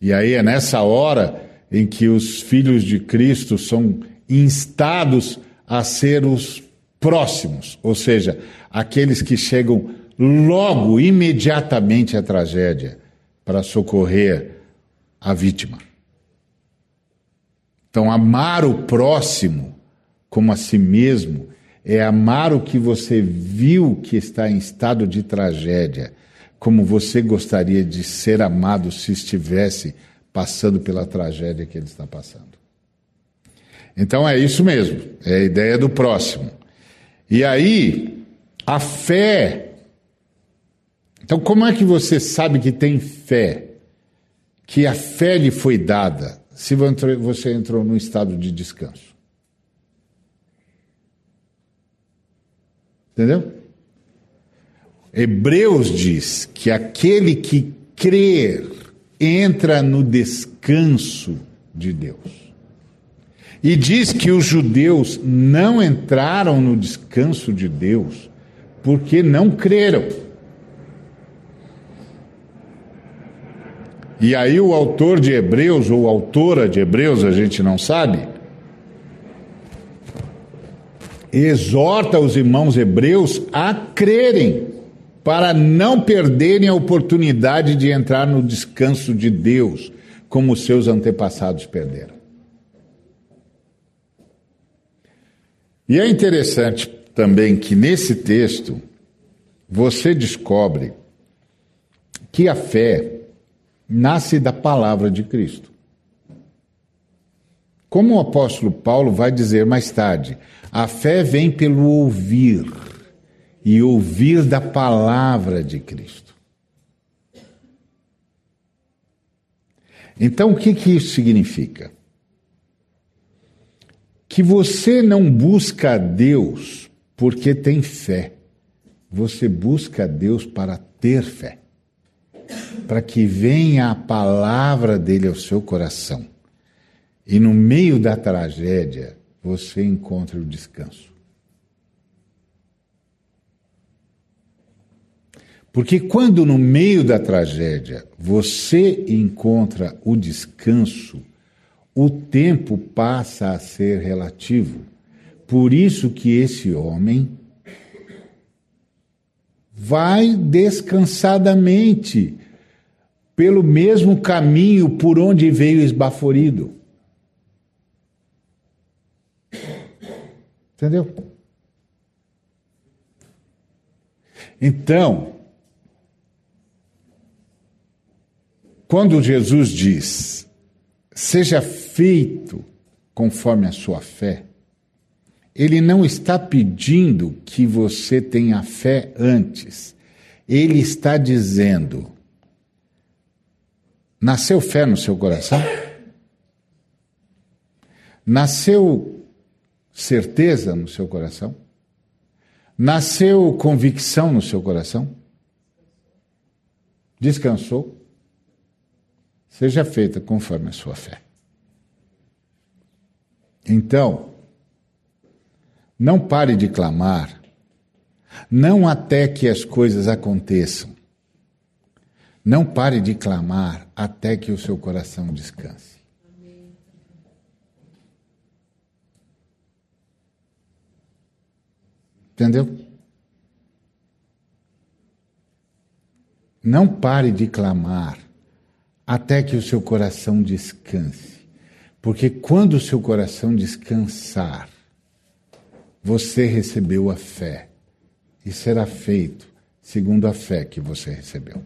E aí é nessa hora em que os filhos de Cristo são instados a ser os próximos, ou seja, aqueles que chegam logo, imediatamente à tragédia, para socorrer a vítima. Então, amar o próximo como a si mesmo é amar o que você viu que está em estado de tragédia, como você gostaria de ser amado se estivesse passando pela tragédia que ele está passando. Então é isso mesmo, é a ideia do próximo. E aí, a fé. Então, como é que você sabe que tem fé? Que a fé lhe foi dada se você entrou num estado de descanso? Entendeu? Hebreus diz que aquele que crer entra no descanso de Deus. E diz que os judeus não entraram no descanso de Deus porque não creram. E aí o autor de Hebreus, ou autora de Hebreus, a gente não sabe, exorta os irmãos hebreus a crerem, para não perderem a oportunidade de entrar no descanso de Deus, como seus antepassados perderam. E é interessante também que nesse texto você descobre que a fé nasce da palavra de Cristo. Como o apóstolo Paulo vai dizer mais tarde, a fé vem pelo ouvir e ouvir da palavra de Cristo. Então, o que, que isso significa? que você não busca a Deus porque tem fé. Você busca a Deus para ter fé. Para que venha a palavra dele ao seu coração. E no meio da tragédia, você encontre o descanso. Porque quando no meio da tragédia você encontra o descanso, o tempo passa a ser relativo. Por isso que esse homem vai descansadamente pelo mesmo caminho por onde veio esbaforido. Entendeu? Então, quando Jesus diz: Seja feito conforme a sua fé, ele não está pedindo que você tenha fé antes. Ele está dizendo: nasceu fé no seu coração? Nasceu certeza no seu coração? Nasceu convicção no seu coração? Descansou? Seja feita conforme a sua fé. Então, não pare de clamar, não até que as coisas aconteçam. Não pare de clamar até que o seu coração descanse. Entendeu? Não pare de clamar até que o seu coração descanse. Porque quando o seu coração descansar, você recebeu a fé e será feito segundo a fé que você recebeu.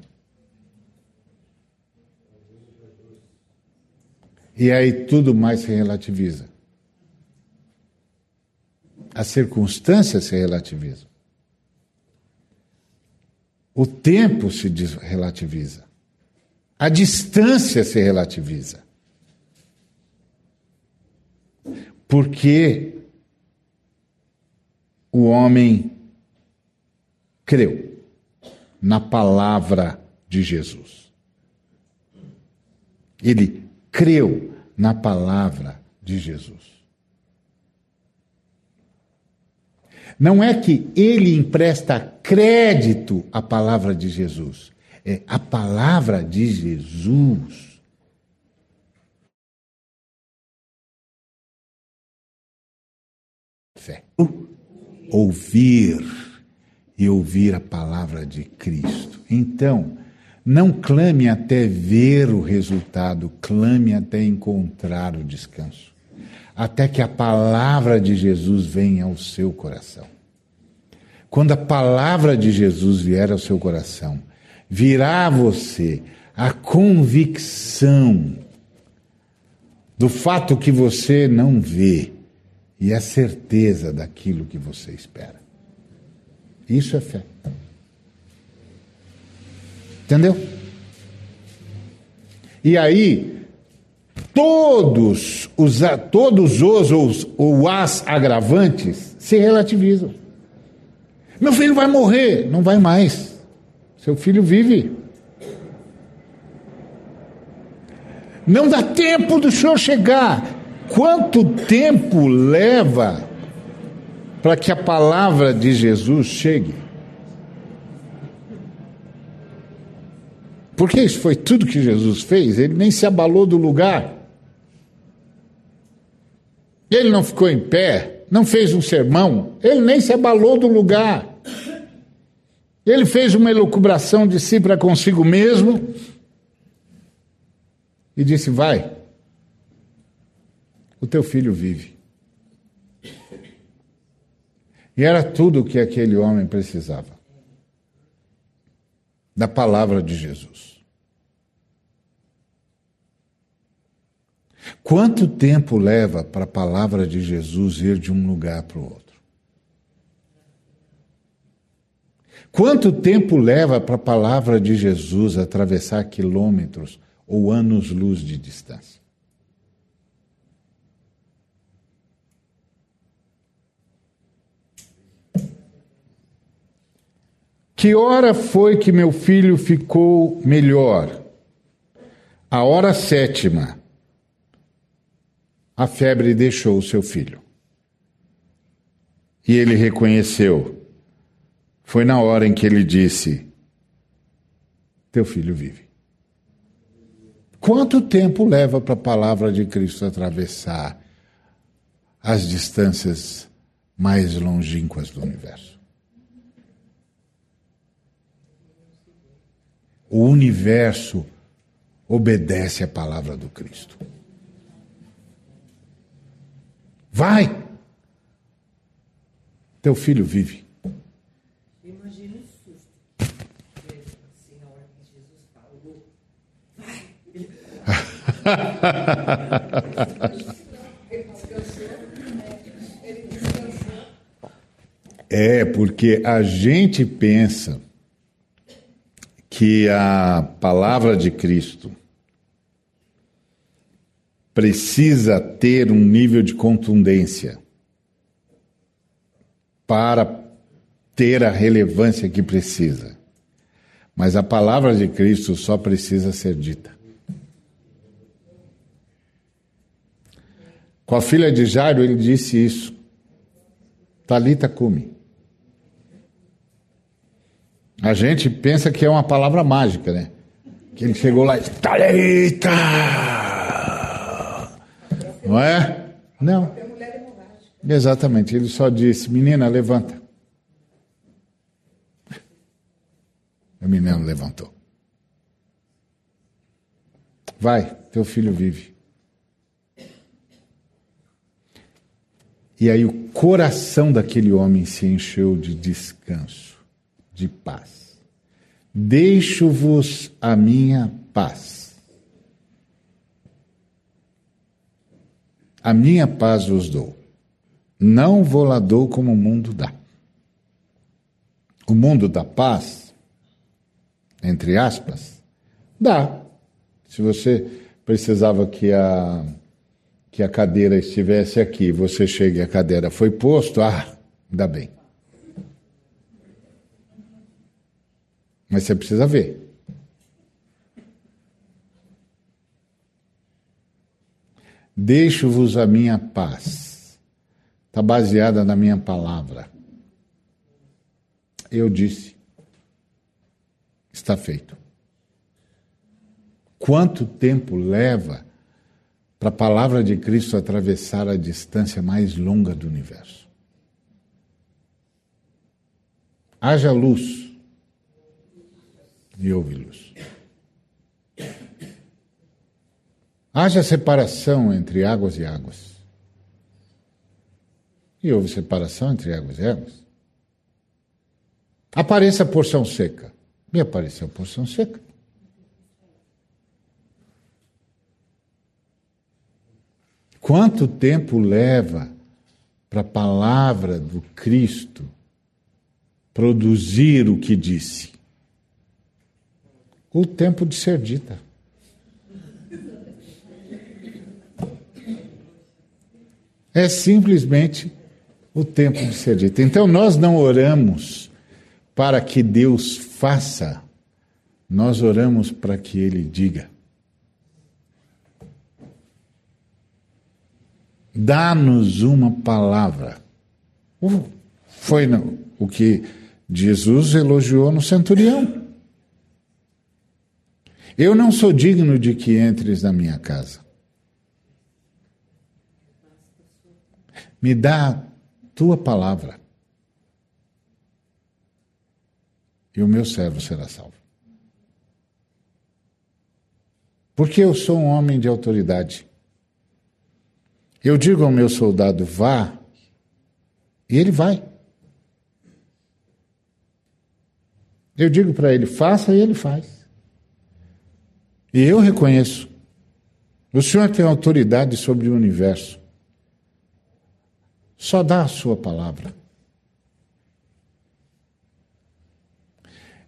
E aí tudo mais se relativiza. As circunstâncias se relativizam. O tempo se relativiza. A distância se relativiza. Porque o homem creu na palavra de Jesus. Ele creu na palavra de Jesus. Não é que ele empresta crédito à palavra de Jesus, é a palavra de Jesus. Fé. Ouvir e ouvir a palavra de Cristo. Então, não clame até ver o resultado, clame até encontrar o descanso. Até que a palavra de Jesus venha ao seu coração. Quando a palavra de Jesus vier ao seu coração, virá a você a convicção do fato que você não vê e a certeza daquilo que você espera. Isso é fé. Entendeu? E aí, todos os, todos os ou, ou as agravantes se relativizam. Meu filho vai morrer. Não vai mais. Seu filho vive. Não dá tempo do senhor chegar. Quanto tempo leva para que a palavra de Jesus chegue. Porque isso foi tudo que Jesus fez, ele nem se abalou do lugar. Ele não ficou em pé, não fez um sermão, ele nem se abalou do lugar. Ele fez uma elucubração de si para consigo mesmo e disse: Vai, o teu filho vive. E era tudo o que aquele homem precisava da palavra de Jesus. Quanto tempo leva para a palavra de Jesus ir de um lugar para o outro? Quanto tempo leva para a palavra de Jesus atravessar quilômetros ou anos-luz de distância? Que hora foi que meu filho ficou melhor? A hora sétima. A febre deixou o seu filho. E ele reconheceu. Foi na hora em que ele disse: Teu filho vive. Quanto tempo leva para a palavra de Cristo atravessar as distâncias mais longínquas do universo? o universo obedece à palavra do Cristo. Vai! Teu filho vive. Imagina o susto. Assim, na hora que Jesus falou, vai! É, porque a gente pensa que a palavra de Cristo precisa ter um nível de contundência para ter a relevância que precisa. Mas a palavra de Cristo só precisa ser dita. Com a filha de Jairo, ele disse isso. Talita cume. A gente pensa que é uma palavra mágica, né? Que ele chegou lá e Talita! Não é? Não. Exatamente. Ele só disse: Menina, levanta. O menino levantou. Vai, teu filho vive. E aí o coração daquele homem se encheu de descanso de paz. Deixo-vos a minha paz. A minha paz vos dou. Não vou lá dou como o mundo dá. O mundo da paz, entre aspas, dá. Se você precisava que a, que a cadeira estivesse aqui, você chega e a cadeira foi posto, ah, ainda bem. Mas você precisa ver. Deixo-vos a minha paz. Está baseada na minha palavra. Eu disse. Está feito. Quanto tempo leva para a palavra de Cristo atravessar a distância mais longa do universo? Haja luz e houve luz. Haja separação entre águas e águas. E houve separação entre águas e águas. Apareça a porção seca. E apareceu a porção seca. Quanto tempo leva para a palavra do Cristo produzir o que disse? O tempo de ser dita. É simplesmente o tempo de ser dito. Então nós não oramos para que Deus faça, nós oramos para que Ele diga. Dá-nos uma palavra. Foi o que Jesus elogiou no centurião. Eu não sou digno de que entres na minha casa. Me dá tua palavra. E o meu servo será salvo. Porque eu sou um homem de autoridade. Eu digo ao meu soldado, vá, e ele vai. Eu digo para ele, faça, e ele faz. E eu reconheço. O Senhor tem autoridade sobre o universo. Só dá a sua palavra.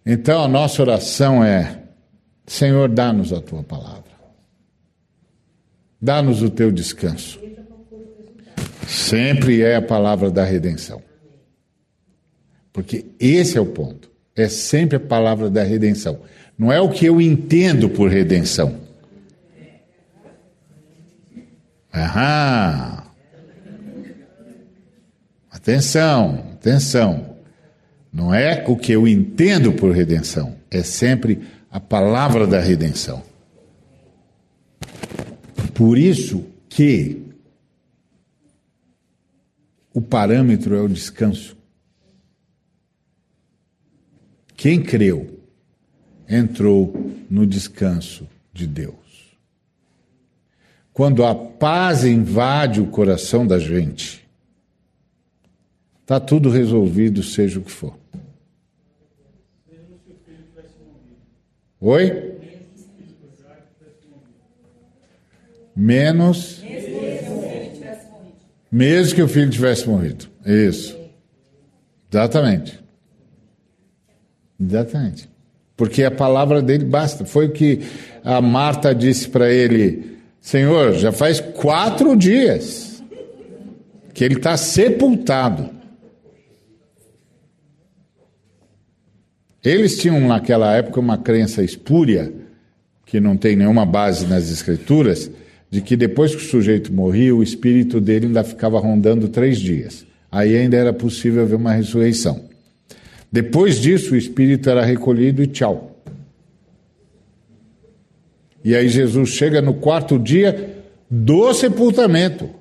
Então a nossa oração é: Senhor, dá-nos a tua palavra. Dá-nos o teu descanso. Sempre é a palavra da redenção. Porque esse é o ponto. É sempre a palavra da redenção. Não é o que eu entendo por redenção. Aham. Atenção, atenção. Não é o que eu entendo por redenção, é sempre a palavra da redenção. Por isso que o parâmetro é o descanso. Quem creu entrou no descanso de Deus. Quando a paz invade o coração da gente, Está tudo resolvido, seja o que for. Oi? Menos. Mesmo que o filho tivesse morrido. Isso. Exatamente. Exatamente. Porque a palavra dele basta. Foi o que a Marta disse para ele: Senhor, já faz quatro dias que ele está sepultado. Eles tinham naquela época uma crença espúria, que não tem nenhuma base nas escrituras, de que depois que o sujeito morria, o espírito dele ainda ficava rondando três dias. Aí ainda era possível haver uma ressurreição. Depois disso, o espírito era recolhido e tchau. E aí Jesus chega no quarto dia do sepultamento.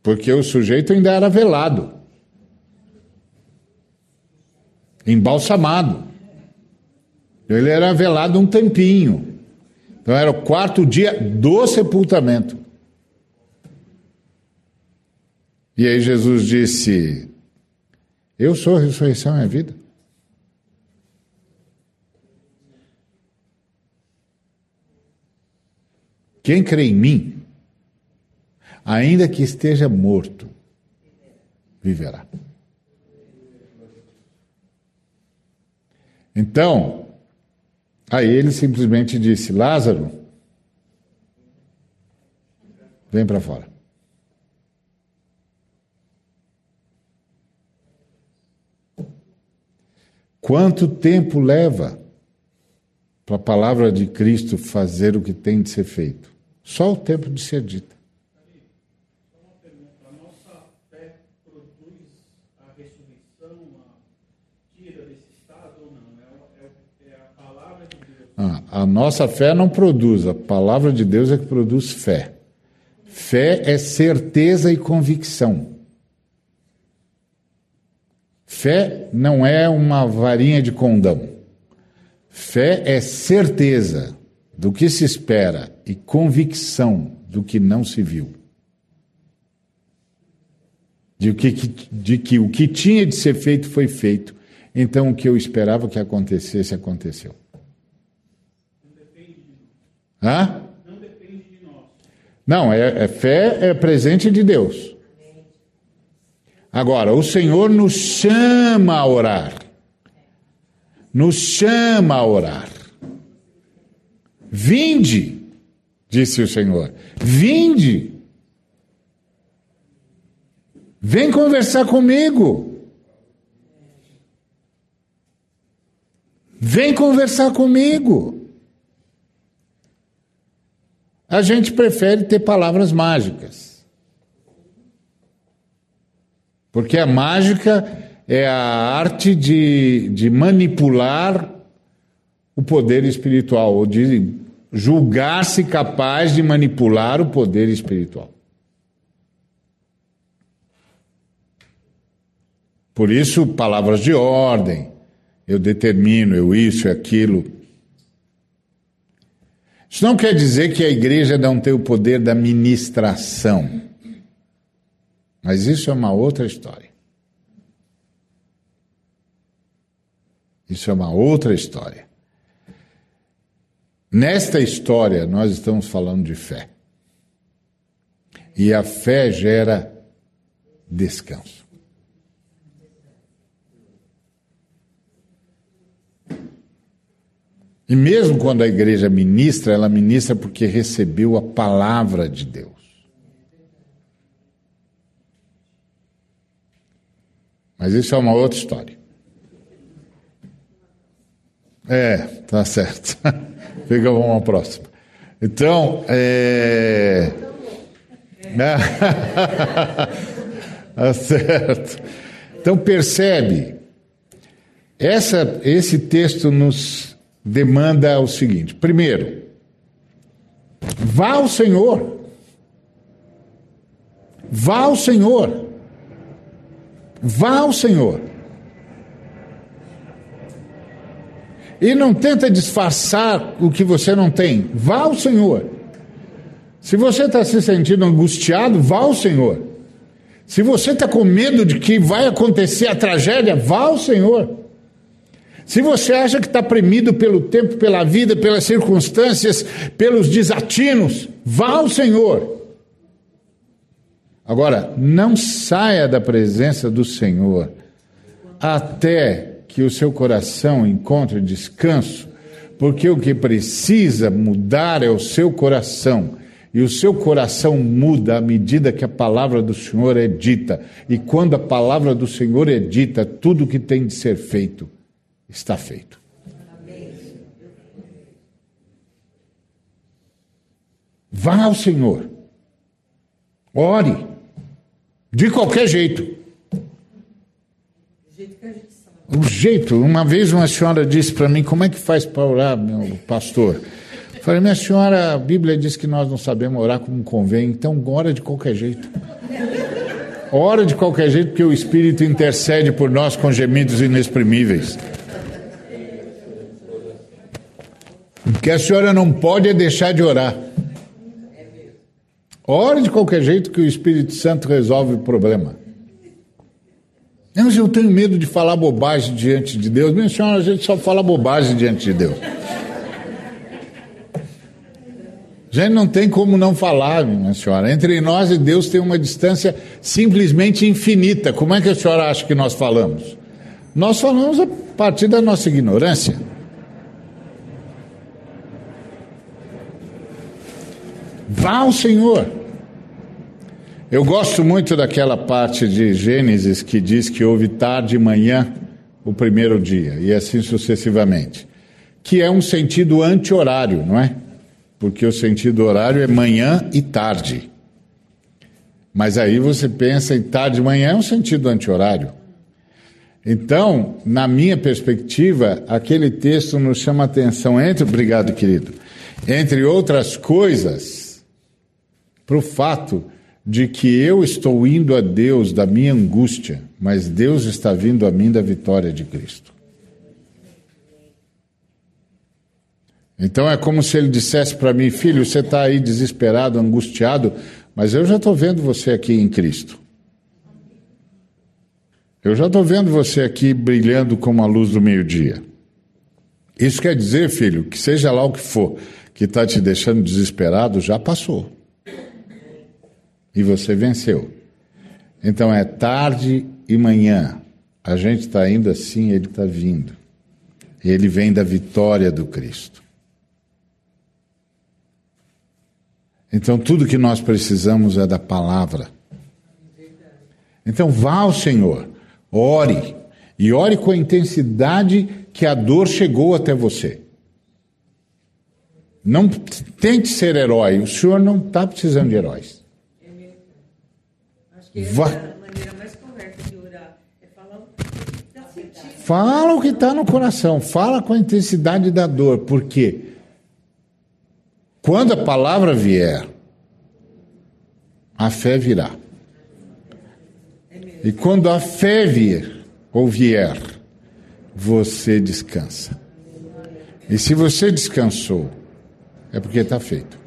Porque o sujeito ainda era velado embalsamado. Ele era velado um tempinho. Então era o quarto dia do sepultamento. E aí Jesus disse: Eu sou a ressurreição e a vida. Quem crê em mim, ainda que esteja morto, viverá. Então, aí ele simplesmente disse: Lázaro, vem para fora. Quanto tempo leva para a palavra de Cristo fazer o que tem de ser feito? Só o tempo de ser dita. Ah, a nossa fé não produz, a palavra de Deus é que produz fé. Fé é certeza e convicção. Fé não é uma varinha de condão. Fé é certeza do que se espera e convicção do que não se viu. De que, de que o que tinha de ser feito foi feito, então o que eu esperava que acontecesse aconteceu. Hã? Não depende de nós. Não, é, é fé é presente de Deus. Agora, o Senhor nos chama a orar. Nos chama a orar. Vinde, disse o Senhor. Vinde. Vem conversar comigo. Vem conversar comigo. A gente prefere ter palavras mágicas. Porque a mágica é a arte de, de manipular o poder espiritual, ou de julgar-se capaz de manipular o poder espiritual. Por isso, palavras de ordem, eu determino, eu isso e aquilo. Isso não quer dizer que a igreja não tem o poder da ministração. Mas isso é uma outra história. Isso é uma outra história. Nesta história, nós estamos falando de fé. E a fé gera descanso. E mesmo quando a igreja ministra, ela ministra porque recebeu a palavra de Deus. Mas isso é uma outra história. É, tá certo. Fica uma próxima. Então, é. tá certo. Então percebe, essa, esse texto nos demanda o seguinte: primeiro, vá ao Senhor. Vá ao Senhor. Vá ao Senhor. E não tenta disfarçar o que você não tem. Vá ao Senhor. Se você está se sentindo angustiado, vá ao Senhor. Se você está com medo de que vai acontecer a tragédia, vá ao Senhor. Se você acha que está premido pelo tempo, pela vida, pelas circunstâncias, pelos desatinos, vá ao Senhor. Agora, não saia da presença do Senhor até que o seu coração encontre descanso, porque o que precisa mudar é o seu coração. E o seu coração muda à medida que a palavra do Senhor é dita. E quando a palavra do Senhor é dita, tudo que tem de ser feito está feito. Vá ao Senhor, ore, de qualquer jeito. O jeito, uma vez uma senhora disse para mim: Como é que faz para orar, meu pastor? Eu falei: Minha senhora, a Bíblia diz que nós não sabemos orar como convém, então ora de qualquer jeito. Ora de qualquer jeito, porque o Espírito intercede por nós com gemidos inexprimíveis. O que a senhora não pode é deixar de orar. Ore de qualquer jeito que o Espírito Santo resolve o problema. Mas eu tenho medo de falar bobagem diante de Deus. Minha senhora, a gente só fala bobagem diante de Deus. Gente não tem como não falar, minha senhora. Entre nós e Deus tem uma distância simplesmente infinita. Como é que a senhora acha que nós falamos? Nós falamos a partir da nossa ignorância. Vá ao Senhor. Eu gosto muito daquela parte de Gênesis que diz que houve tarde e manhã o primeiro dia, e assim sucessivamente. Que é um sentido anti-horário, não é? Porque o sentido horário é manhã e tarde. Mas aí você pensa em tarde e manhã é um sentido anti-horário. Então, na minha perspectiva, aquele texto nos chama atenção, entre, obrigado querido, entre outras coisas, para o fato de que eu estou indo a Deus da minha angústia, mas Deus está vindo a mim da vitória de Cristo. Então é como se ele dissesse para mim, filho, você está aí desesperado, angustiado, mas eu já estou vendo você aqui em Cristo. Eu já estou vendo você aqui brilhando como a luz do meio-dia. Isso quer dizer, filho, que seja lá o que for que está te deixando desesperado, já passou. E você venceu. Então é tarde e manhã. A gente está indo assim, ele está vindo. Ele vem da vitória do Cristo. Então tudo que nós precisamos é da palavra. Então vá ao Senhor, ore, e ore com a intensidade que a dor chegou até você. Não tente ser herói, o senhor não está precisando de heróis. Acho que Vá. a maneira mais correta de orar é falar o que está sentindo. Fala o que está no coração, fala com a intensidade da dor, porque quando a palavra vier, a fé virá. E quando a fé vir ou vier, você descansa. E se você descansou, é porque está feito.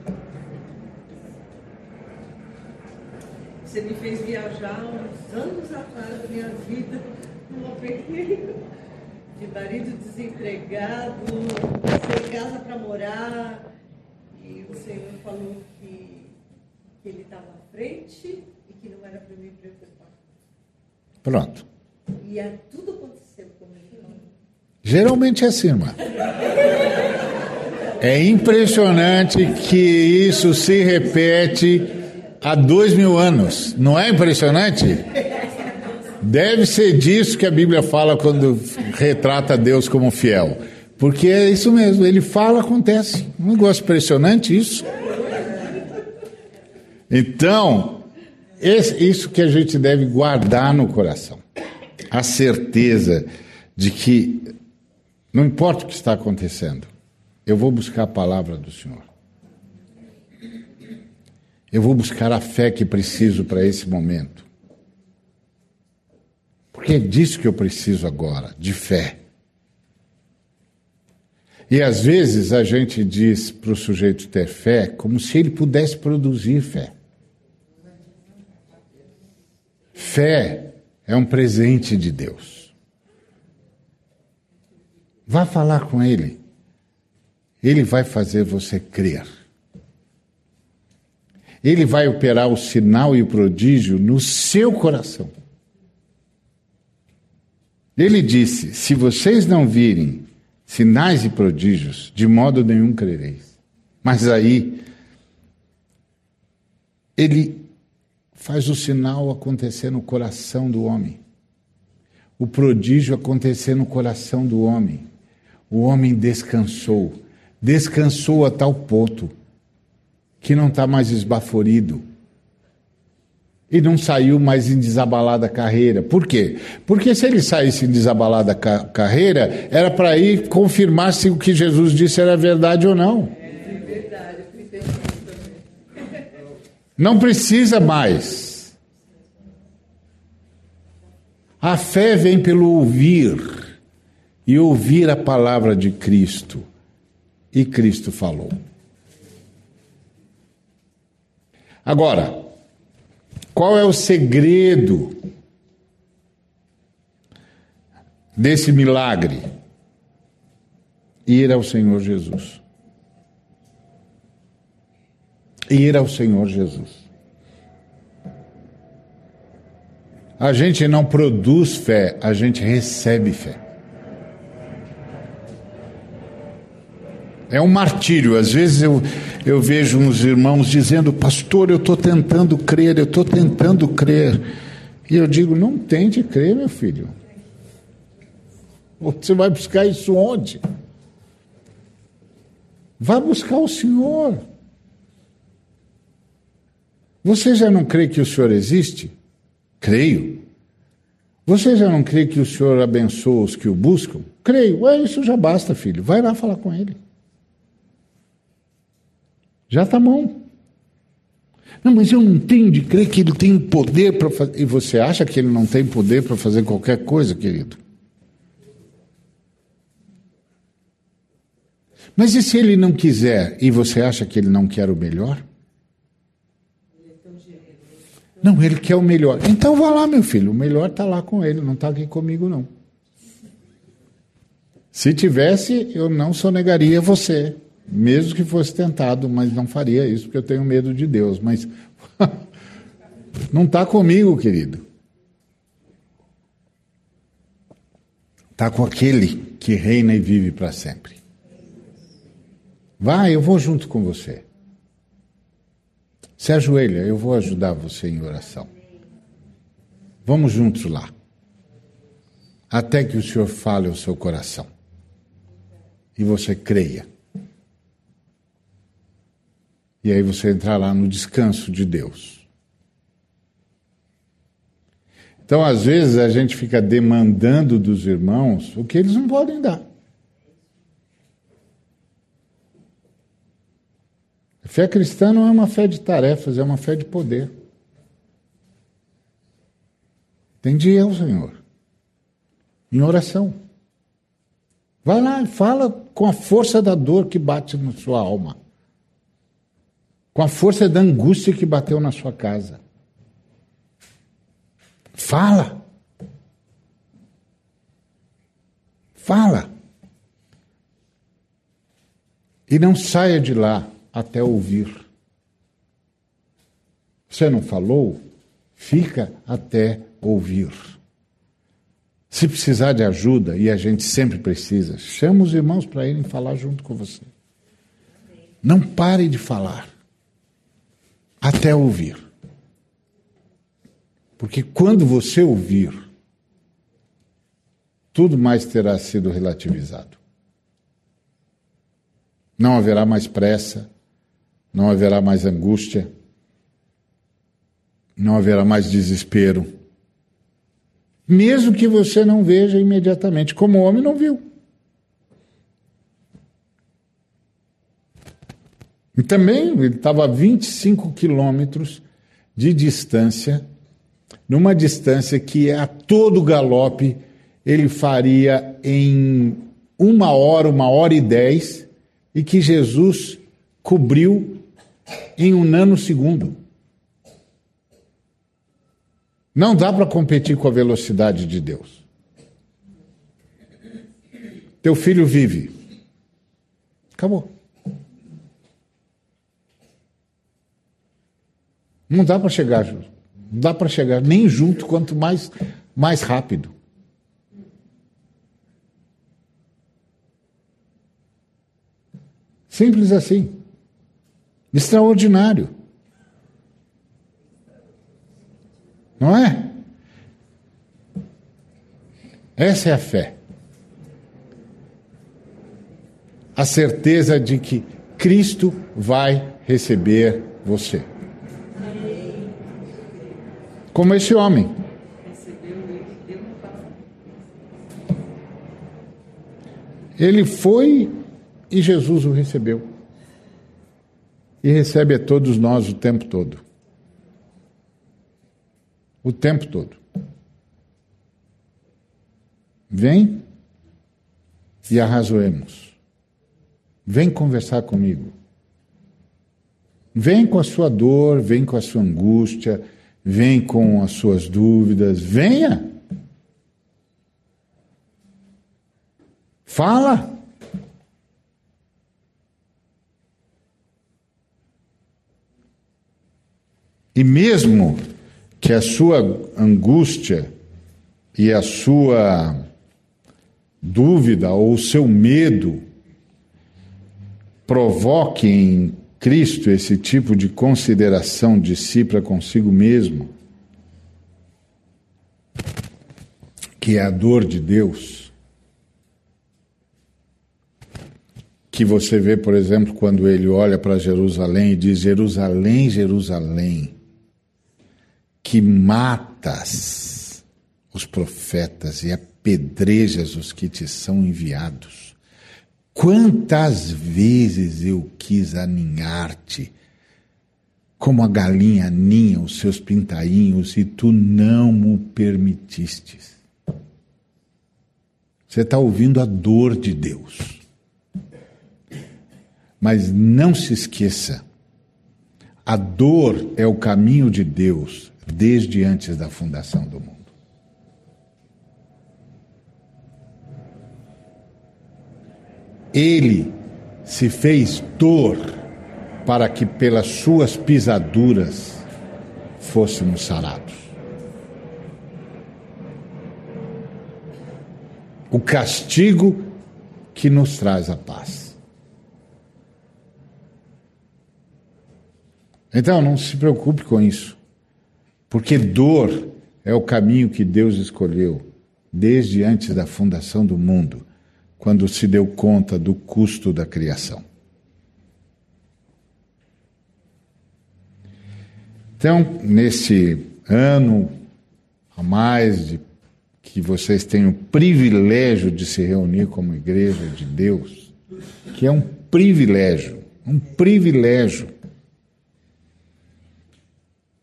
Você me fez viajar uns anos atrás da minha vida, numa pequena, de marido desempregado, sem casa para morar. E o Senhor falou que, que ele estava à frente e que não era para me preocupar. Pronto. E é, tudo aconteceu comigo. Geralmente é assim, irmã. É impressionante que isso se repete há dois mil anos. Não é impressionante? Deve ser disso que a Bíblia fala quando retrata Deus como fiel. Porque é isso mesmo, ele fala, acontece. Um negócio impressionante isso. Então, esse, isso que a gente deve guardar no coração. A certeza de que não importa o que está acontecendo, eu vou buscar a palavra do Senhor. Eu vou buscar a fé que preciso para esse momento. Porque é disso que eu preciso agora, de fé. E às vezes a gente diz para o sujeito ter fé como se ele pudesse produzir fé. Fé é um presente de Deus. Vá falar com ele. Ele vai fazer você crer. Ele vai operar o sinal e o prodígio no seu coração. Ele disse: Se vocês não virem sinais e prodígios, de modo nenhum crereis. Mas aí, ele faz o sinal acontecer no coração do homem, o prodígio acontecer no coração do homem. O homem descansou descansou a tal ponto que não está mais esbaforido e não saiu mais em desabalada carreira. Por quê? Porque se ele saísse em desabalada ca carreira, era para ir confirmar se o que Jesus disse era verdade ou não. Não precisa mais. A fé vem pelo ouvir e ouvir a palavra de Cristo. E Cristo falou. Agora, qual é o segredo desse milagre? Ir ao Senhor Jesus. Ir ao Senhor Jesus. A gente não produz fé, a gente recebe fé. É um martírio. Às vezes eu, eu vejo uns irmãos dizendo, pastor, eu estou tentando crer, eu estou tentando crer. E eu digo, não tente crer, meu filho. Você vai buscar isso onde? Vá buscar o Senhor. Você já não crê que o Senhor existe? Creio. Você já não crê que o Senhor abençoa os que o buscam? Creio. Ué, isso já basta, filho. Vai lá falar com ele. Já está bom. Não, mas eu não tenho de crer que ele tem poder para fazer. E você acha que ele não tem poder para fazer qualquer coisa, querido? Mas e se ele não quiser e você acha que ele não quer o melhor? Não, ele quer o melhor. Então vá lá, meu filho. O melhor está lá com ele, não está aqui comigo, não. Se tivesse, eu não sonegaria você, mesmo que fosse tentado, mas não faria isso porque eu tenho medo de Deus. Mas não está comigo, querido. Está com aquele que reina e vive para sempre. Vai, eu vou junto com você. Se ajoelha, eu vou ajudar você em oração. Vamos juntos lá. Até que o Senhor fale ao seu coração. E você creia. E aí você entrará no descanso de Deus. Então, às vezes, a gente fica demandando dos irmãos o que eles não podem dar. Fé cristã não é uma fé de tarefas, é uma fé de poder. Entendi eu, Senhor. Em oração. Vai lá e fala com a força da dor que bate na sua alma. Com a força da angústia que bateu na sua casa. Fala. Fala. E não saia de lá até ouvir. Você não falou? Fica até ouvir. Se precisar de ajuda, e a gente sempre precisa, chama os irmãos para irem falar junto com você. Não pare de falar até ouvir. Porque quando você ouvir, tudo mais terá sido relativizado. Não haverá mais pressa, não haverá mais angústia, não haverá mais desespero. Mesmo que você não veja imediatamente, como o homem não viu. E também ele estava a 25 quilômetros de distância, numa distância que a todo galope ele faria em uma hora, uma hora e dez, e que Jesus cobriu em um nanosegundo. Não dá para competir com a velocidade de Deus. Teu filho vive. Acabou. Não dá para chegar, não dá para chegar nem junto, quanto mais mais rápido. Simples assim. Extraordinário. Não é? Essa é a fé. A certeza de que Cristo vai receber você. Como esse homem. Ele foi e Jesus o recebeu e recebe a todos nós o tempo todo. O tempo todo. Vem e arrazoemos. Vem conversar comigo. Vem com a sua dor, vem com a sua angústia, vem com as suas dúvidas. Venha. Fala. E mesmo que a sua angústia e a sua dúvida ou o seu medo provoque em Cristo esse tipo de consideração de si para consigo mesmo, que é a dor de Deus, que você vê, por exemplo, quando ele olha para Jerusalém e diz: Jerusalém, Jerusalém, que matas os profetas e é apedrejas os que te são enviados. Quantas vezes eu quis aninhar-te, como a galinha aninha os seus pintainhos, e tu não me permitistes. Você está ouvindo a dor de Deus. Mas não se esqueça, a dor é o caminho de Deus desde antes da fundação do mundo. Ele se fez dor para que pelas suas pisaduras fôssemos sarados. O castigo que nos traz a paz. Então, não se preocupe com isso, porque dor é o caminho que Deus escolheu desde antes da fundação do mundo, quando se deu conta do custo da criação. Então, nesse ano a mais de que vocês tenham o privilégio de se reunir como igreja de Deus, que é um privilégio, um privilégio.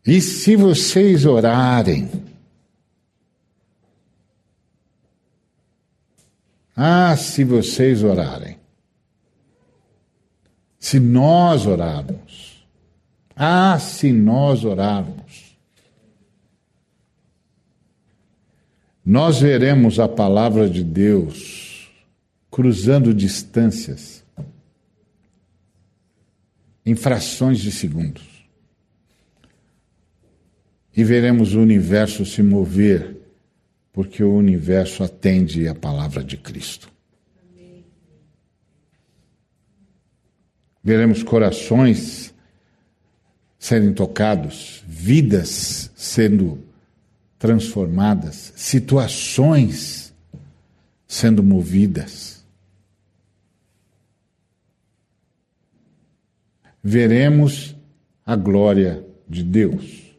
E se vocês orarem, ah, se vocês orarem, se nós orarmos, ah, se nós orarmos, nós veremos a palavra de Deus cruzando distâncias em frações de segundos. E veremos o universo se mover, porque o universo atende à palavra de Cristo. Veremos corações serem tocados, vidas sendo transformadas, situações sendo movidas. Veremos a glória de Deus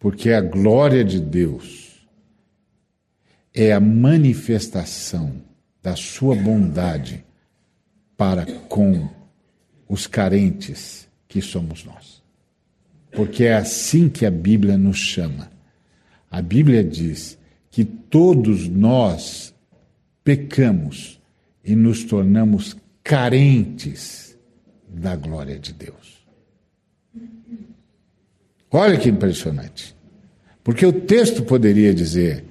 porque a glória de Deus é a manifestação da sua bondade para com os carentes que somos nós. Porque é assim que a Bíblia nos chama. A Bíblia diz que todos nós pecamos e nos tornamos carentes da glória de Deus. Olha que impressionante. Porque o texto poderia dizer: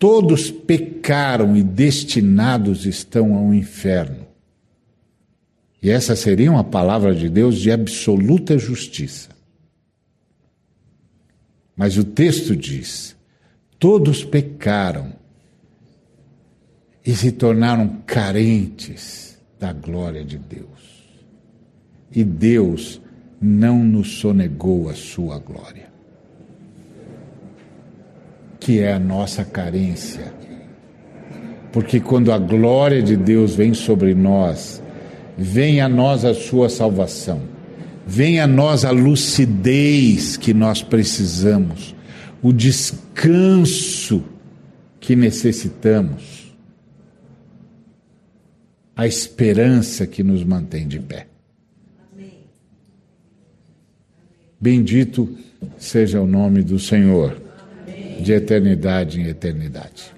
todos pecaram e destinados estão ao inferno. E essa seria uma palavra de Deus de absoluta justiça. Mas o texto diz: todos pecaram e se tornaram carentes da glória de Deus. E Deus não nos sonegou a sua glória, que é a nossa carência. Porque quando a glória de Deus vem sobre nós, vem a nós a sua salvação, vem a nós a lucidez que nós precisamos, o descanso que necessitamos, a esperança que nos mantém de pé. Bendito seja o nome do Senhor, de eternidade em eternidade.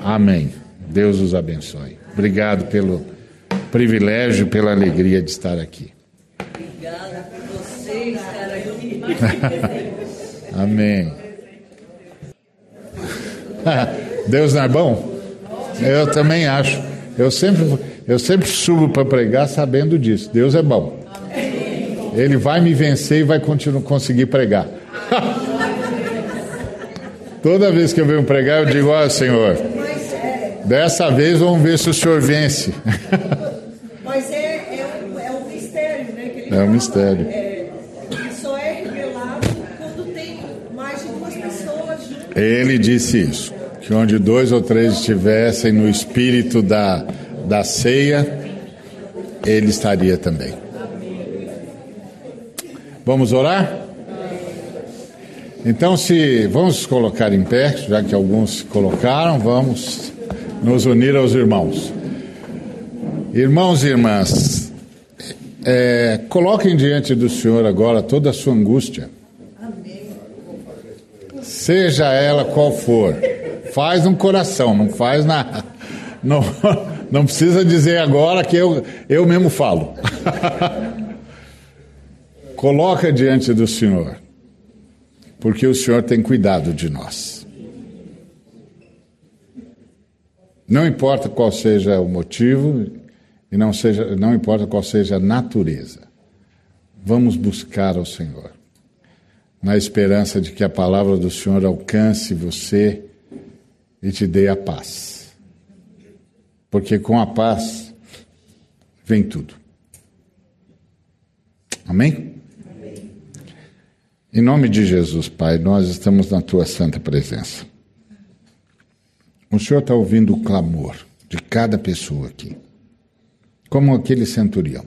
Amém. Deus os abençoe. Obrigado pelo privilégio, pela alegria de estar aqui. Obrigada por você estar aqui. Amém. Deus não é bom? Eu também acho. Eu sempre, eu sempre subo para pregar sabendo disso. Deus é bom. Ele vai me vencer e vai continuar, conseguir pregar. Toda vez que eu venho pregar, eu digo: Ó oh, Senhor, dessa vez vamos ver se o Senhor vence. Mas é, é, um, é um mistério, né? É um mistério. É, só é revelado quando tem mais de duas pessoas. Ele disse isso: que onde dois ou três estivessem no espírito da, da ceia, ele estaria também. Vamos orar? Então, se vamos colocar em pé, já que alguns colocaram, vamos nos unir aos irmãos. Irmãos e irmãs, é, coloquem diante do Senhor agora toda a sua angústia. Seja ela qual for. Faz no coração, não faz na. Não, não precisa dizer agora que eu, eu mesmo falo. Coloca diante do Senhor, porque o Senhor tem cuidado de nós. Não importa qual seja o motivo e não, seja, não importa qual seja a natureza, vamos buscar ao Senhor, na esperança de que a palavra do Senhor alcance você e te dê a paz. Porque com a paz vem tudo. Amém? Em nome de Jesus, Pai, nós estamos na tua santa presença. O Senhor está ouvindo o clamor de cada pessoa aqui, como aquele centurião.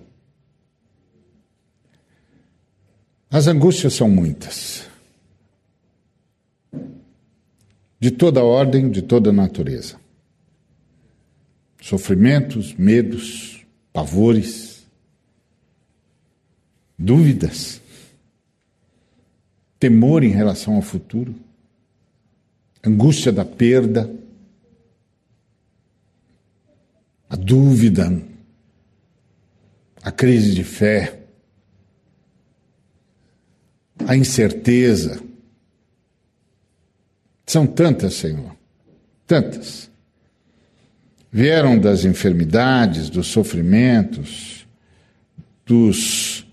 As angústias são muitas, de toda ordem, de toda natureza. Sofrimentos, medos, pavores, dúvidas temor em relação ao futuro, angústia da perda, a dúvida, a crise de fé, a incerteza. São tantas, Senhor, tantas. Vieram das enfermidades, dos sofrimentos, dos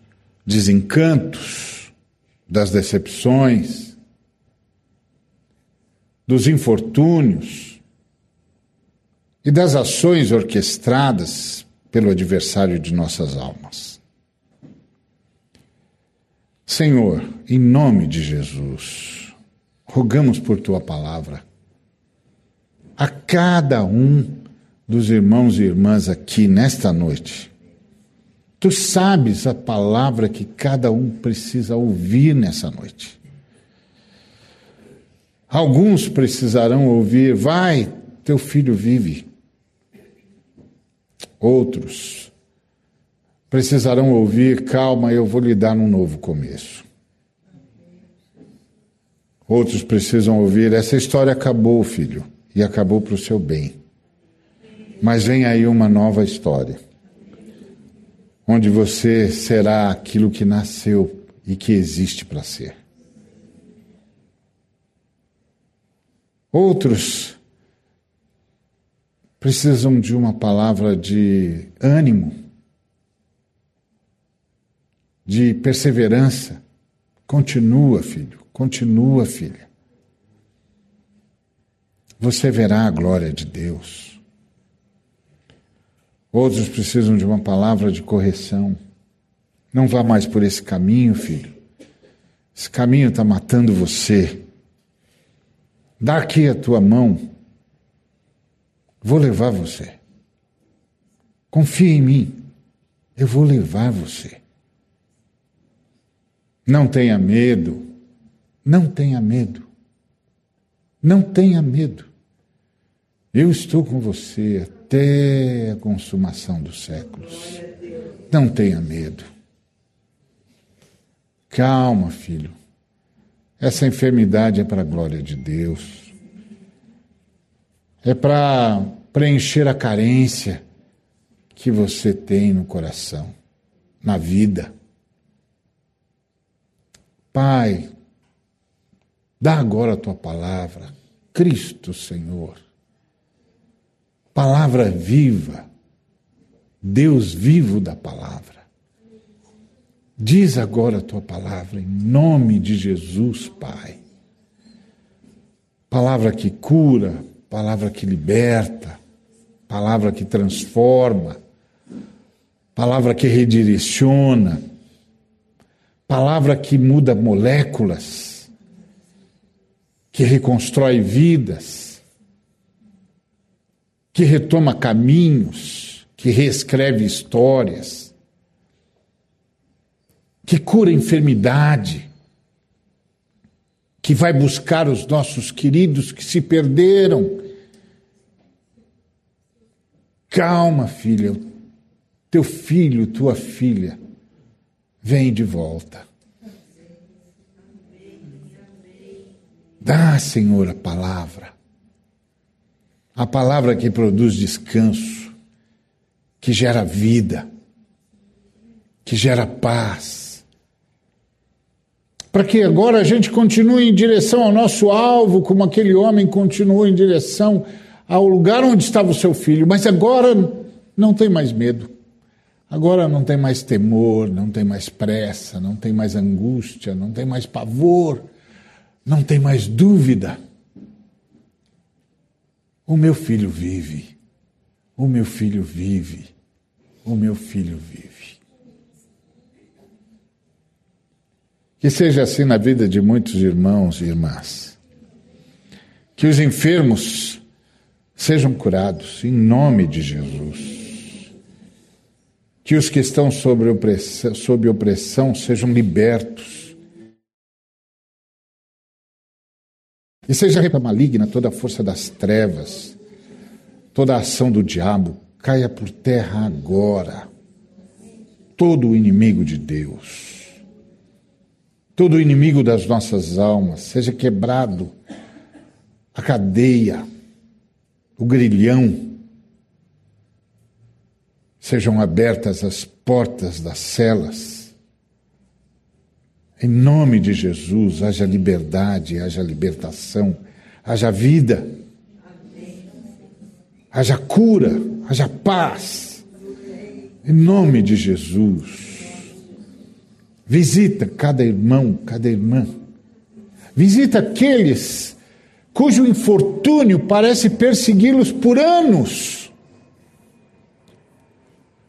desencantos, das decepções, dos infortúnios e das ações orquestradas pelo adversário de nossas almas. Senhor, em nome de Jesus, rogamos por tua palavra a cada um dos irmãos e irmãs aqui nesta noite Tu sabes a palavra que cada um precisa ouvir nessa noite. Alguns precisarão ouvir: vai, teu filho vive. Outros precisarão ouvir: calma, eu vou lhe dar um novo começo. Outros precisam ouvir: essa história acabou, filho, e acabou para o seu bem. Mas vem aí uma nova história onde você será aquilo que nasceu e que existe para ser. Outros precisam de uma palavra de ânimo, de perseverança. Continua, filho, continua, filha. Você verá a glória de Deus. Outros precisam de uma palavra de correção. Não vá mais por esse caminho, filho. Esse caminho está matando você. Dá aqui a tua mão. Vou levar você. Confia em mim. Eu vou levar você. Não tenha medo. Não tenha medo. Não tenha medo. Eu estou com você até a consumação dos séculos. Não tenha medo. Calma, filho. Essa enfermidade é para a glória de Deus. É para preencher a carência que você tem no coração, na vida. Pai, dá agora a tua palavra, Cristo Senhor palavra viva, Deus vivo da palavra. Diz agora a tua palavra, em nome de Jesus, Pai. Palavra que cura, palavra que liberta, palavra que transforma, palavra que redireciona, palavra que muda moléculas, que reconstrói vidas que retoma caminhos, que reescreve histórias, que cura enfermidade, que vai buscar os nossos queridos que se perderam. Calma, filha, teu filho, tua filha, vem de volta. Dá, Senhor, a palavra. A palavra que produz descanso, que gera vida, que gera paz. Para que agora a gente continue em direção ao nosso alvo, como aquele homem continuou em direção ao lugar onde estava o seu filho, mas agora não tem mais medo. Agora não tem mais temor, não tem mais pressa, não tem mais angústia, não tem mais pavor não tem mais dúvida. O meu filho vive, o meu filho vive, o meu filho vive. Que seja assim na vida de muitos irmãos e irmãs. Que os enfermos sejam curados em nome de Jesus. Que os que estão sob opressão, sob opressão sejam libertos E seja repa maligna toda a força das trevas, toda a ação do diabo, caia por terra agora. Todo o inimigo de Deus, todo o inimigo das nossas almas, seja quebrado a cadeia, o grilhão, sejam abertas as portas das celas em nome de Jesus, haja liberdade, haja libertação, haja vida, haja cura, haja paz. Em nome de Jesus. Visita cada irmão, cada irmã. Visita aqueles cujo infortúnio parece persegui-los por anos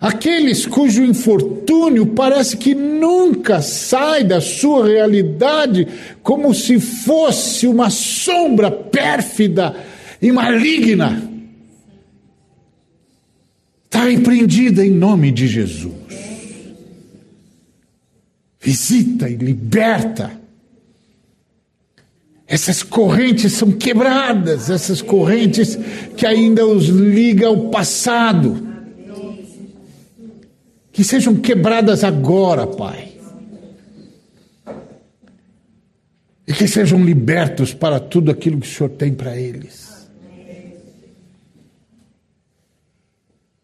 Aqueles cujo infortúnio parece que nunca sai da sua realidade, como se fosse uma sombra pérfida e maligna. Está repreendida em nome de Jesus. Visita e liberta. Essas correntes são quebradas, essas correntes que ainda os ligam ao passado que sejam quebradas agora, Pai. E que sejam libertos para tudo aquilo que o Senhor tem para eles.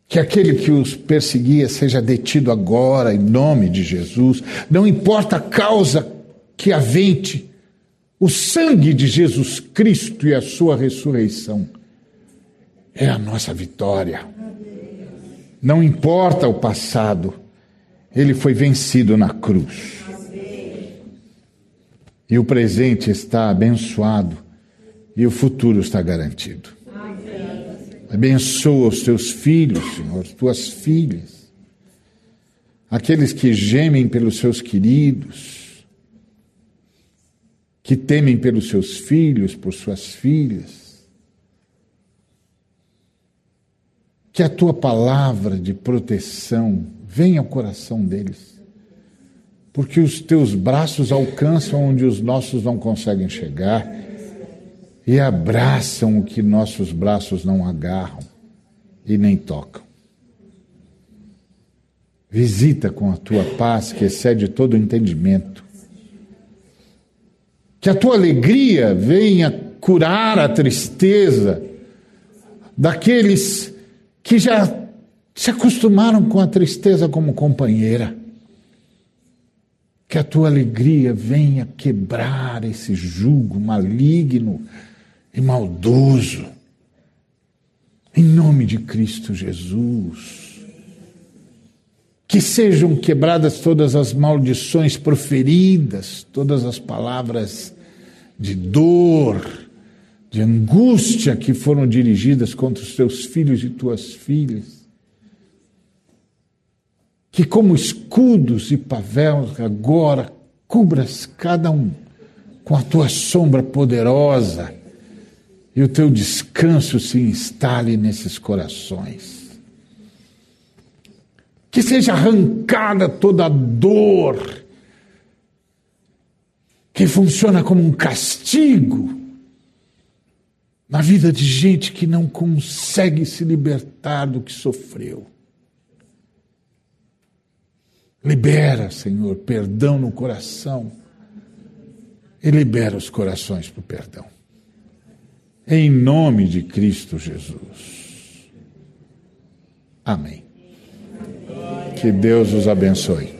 Que aquele que os perseguia seja detido agora, em nome de Jesus. Não importa a causa que avente, o sangue de Jesus Cristo e a sua ressurreição é a nossa vitória. Não importa o passado, ele foi vencido na cruz. E o presente está abençoado e o futuro está garantido. Abençoa os teus filhos, Senhor, tuas filhas, aqueles que gemem pelos seus queridos, que temem pelos seus filhos, por suas filhas que a tua palavra de proteção venha ao coração deles. Porque os teus braços alcançam onde os nossos não conseguem chegar e abraçam o que nossos braços não agarram e nem tocam. Visita com a tua paz que excede todo o entendimento. Que a tua alegria venha curar a tristeza daqueles que já se acostumaram com a tristeza como companheira. Que a tua alegria venha quebrar esse jugo maligno e maldoso. Em nome de Cristo Jesus. Que sejam quebradas todas as maldições proferidas, todas as palavras de dor, de angústia que foram dirigidas contra os teus filhos e tuas filhas. Que, como escudos e pavéus, agora cubras cada um com a tua sombra poderosa e o teu descanso se instale nesses corações. Que seja arrancada toda dor que funciona como um castigo na vida de gente que não consegue se libertar do que sofreu. Libera, Senhor, perdão no coração e libera os corações para o perdão. Em nome de Cristo Jesus. Amém. Que Deus os abençoe.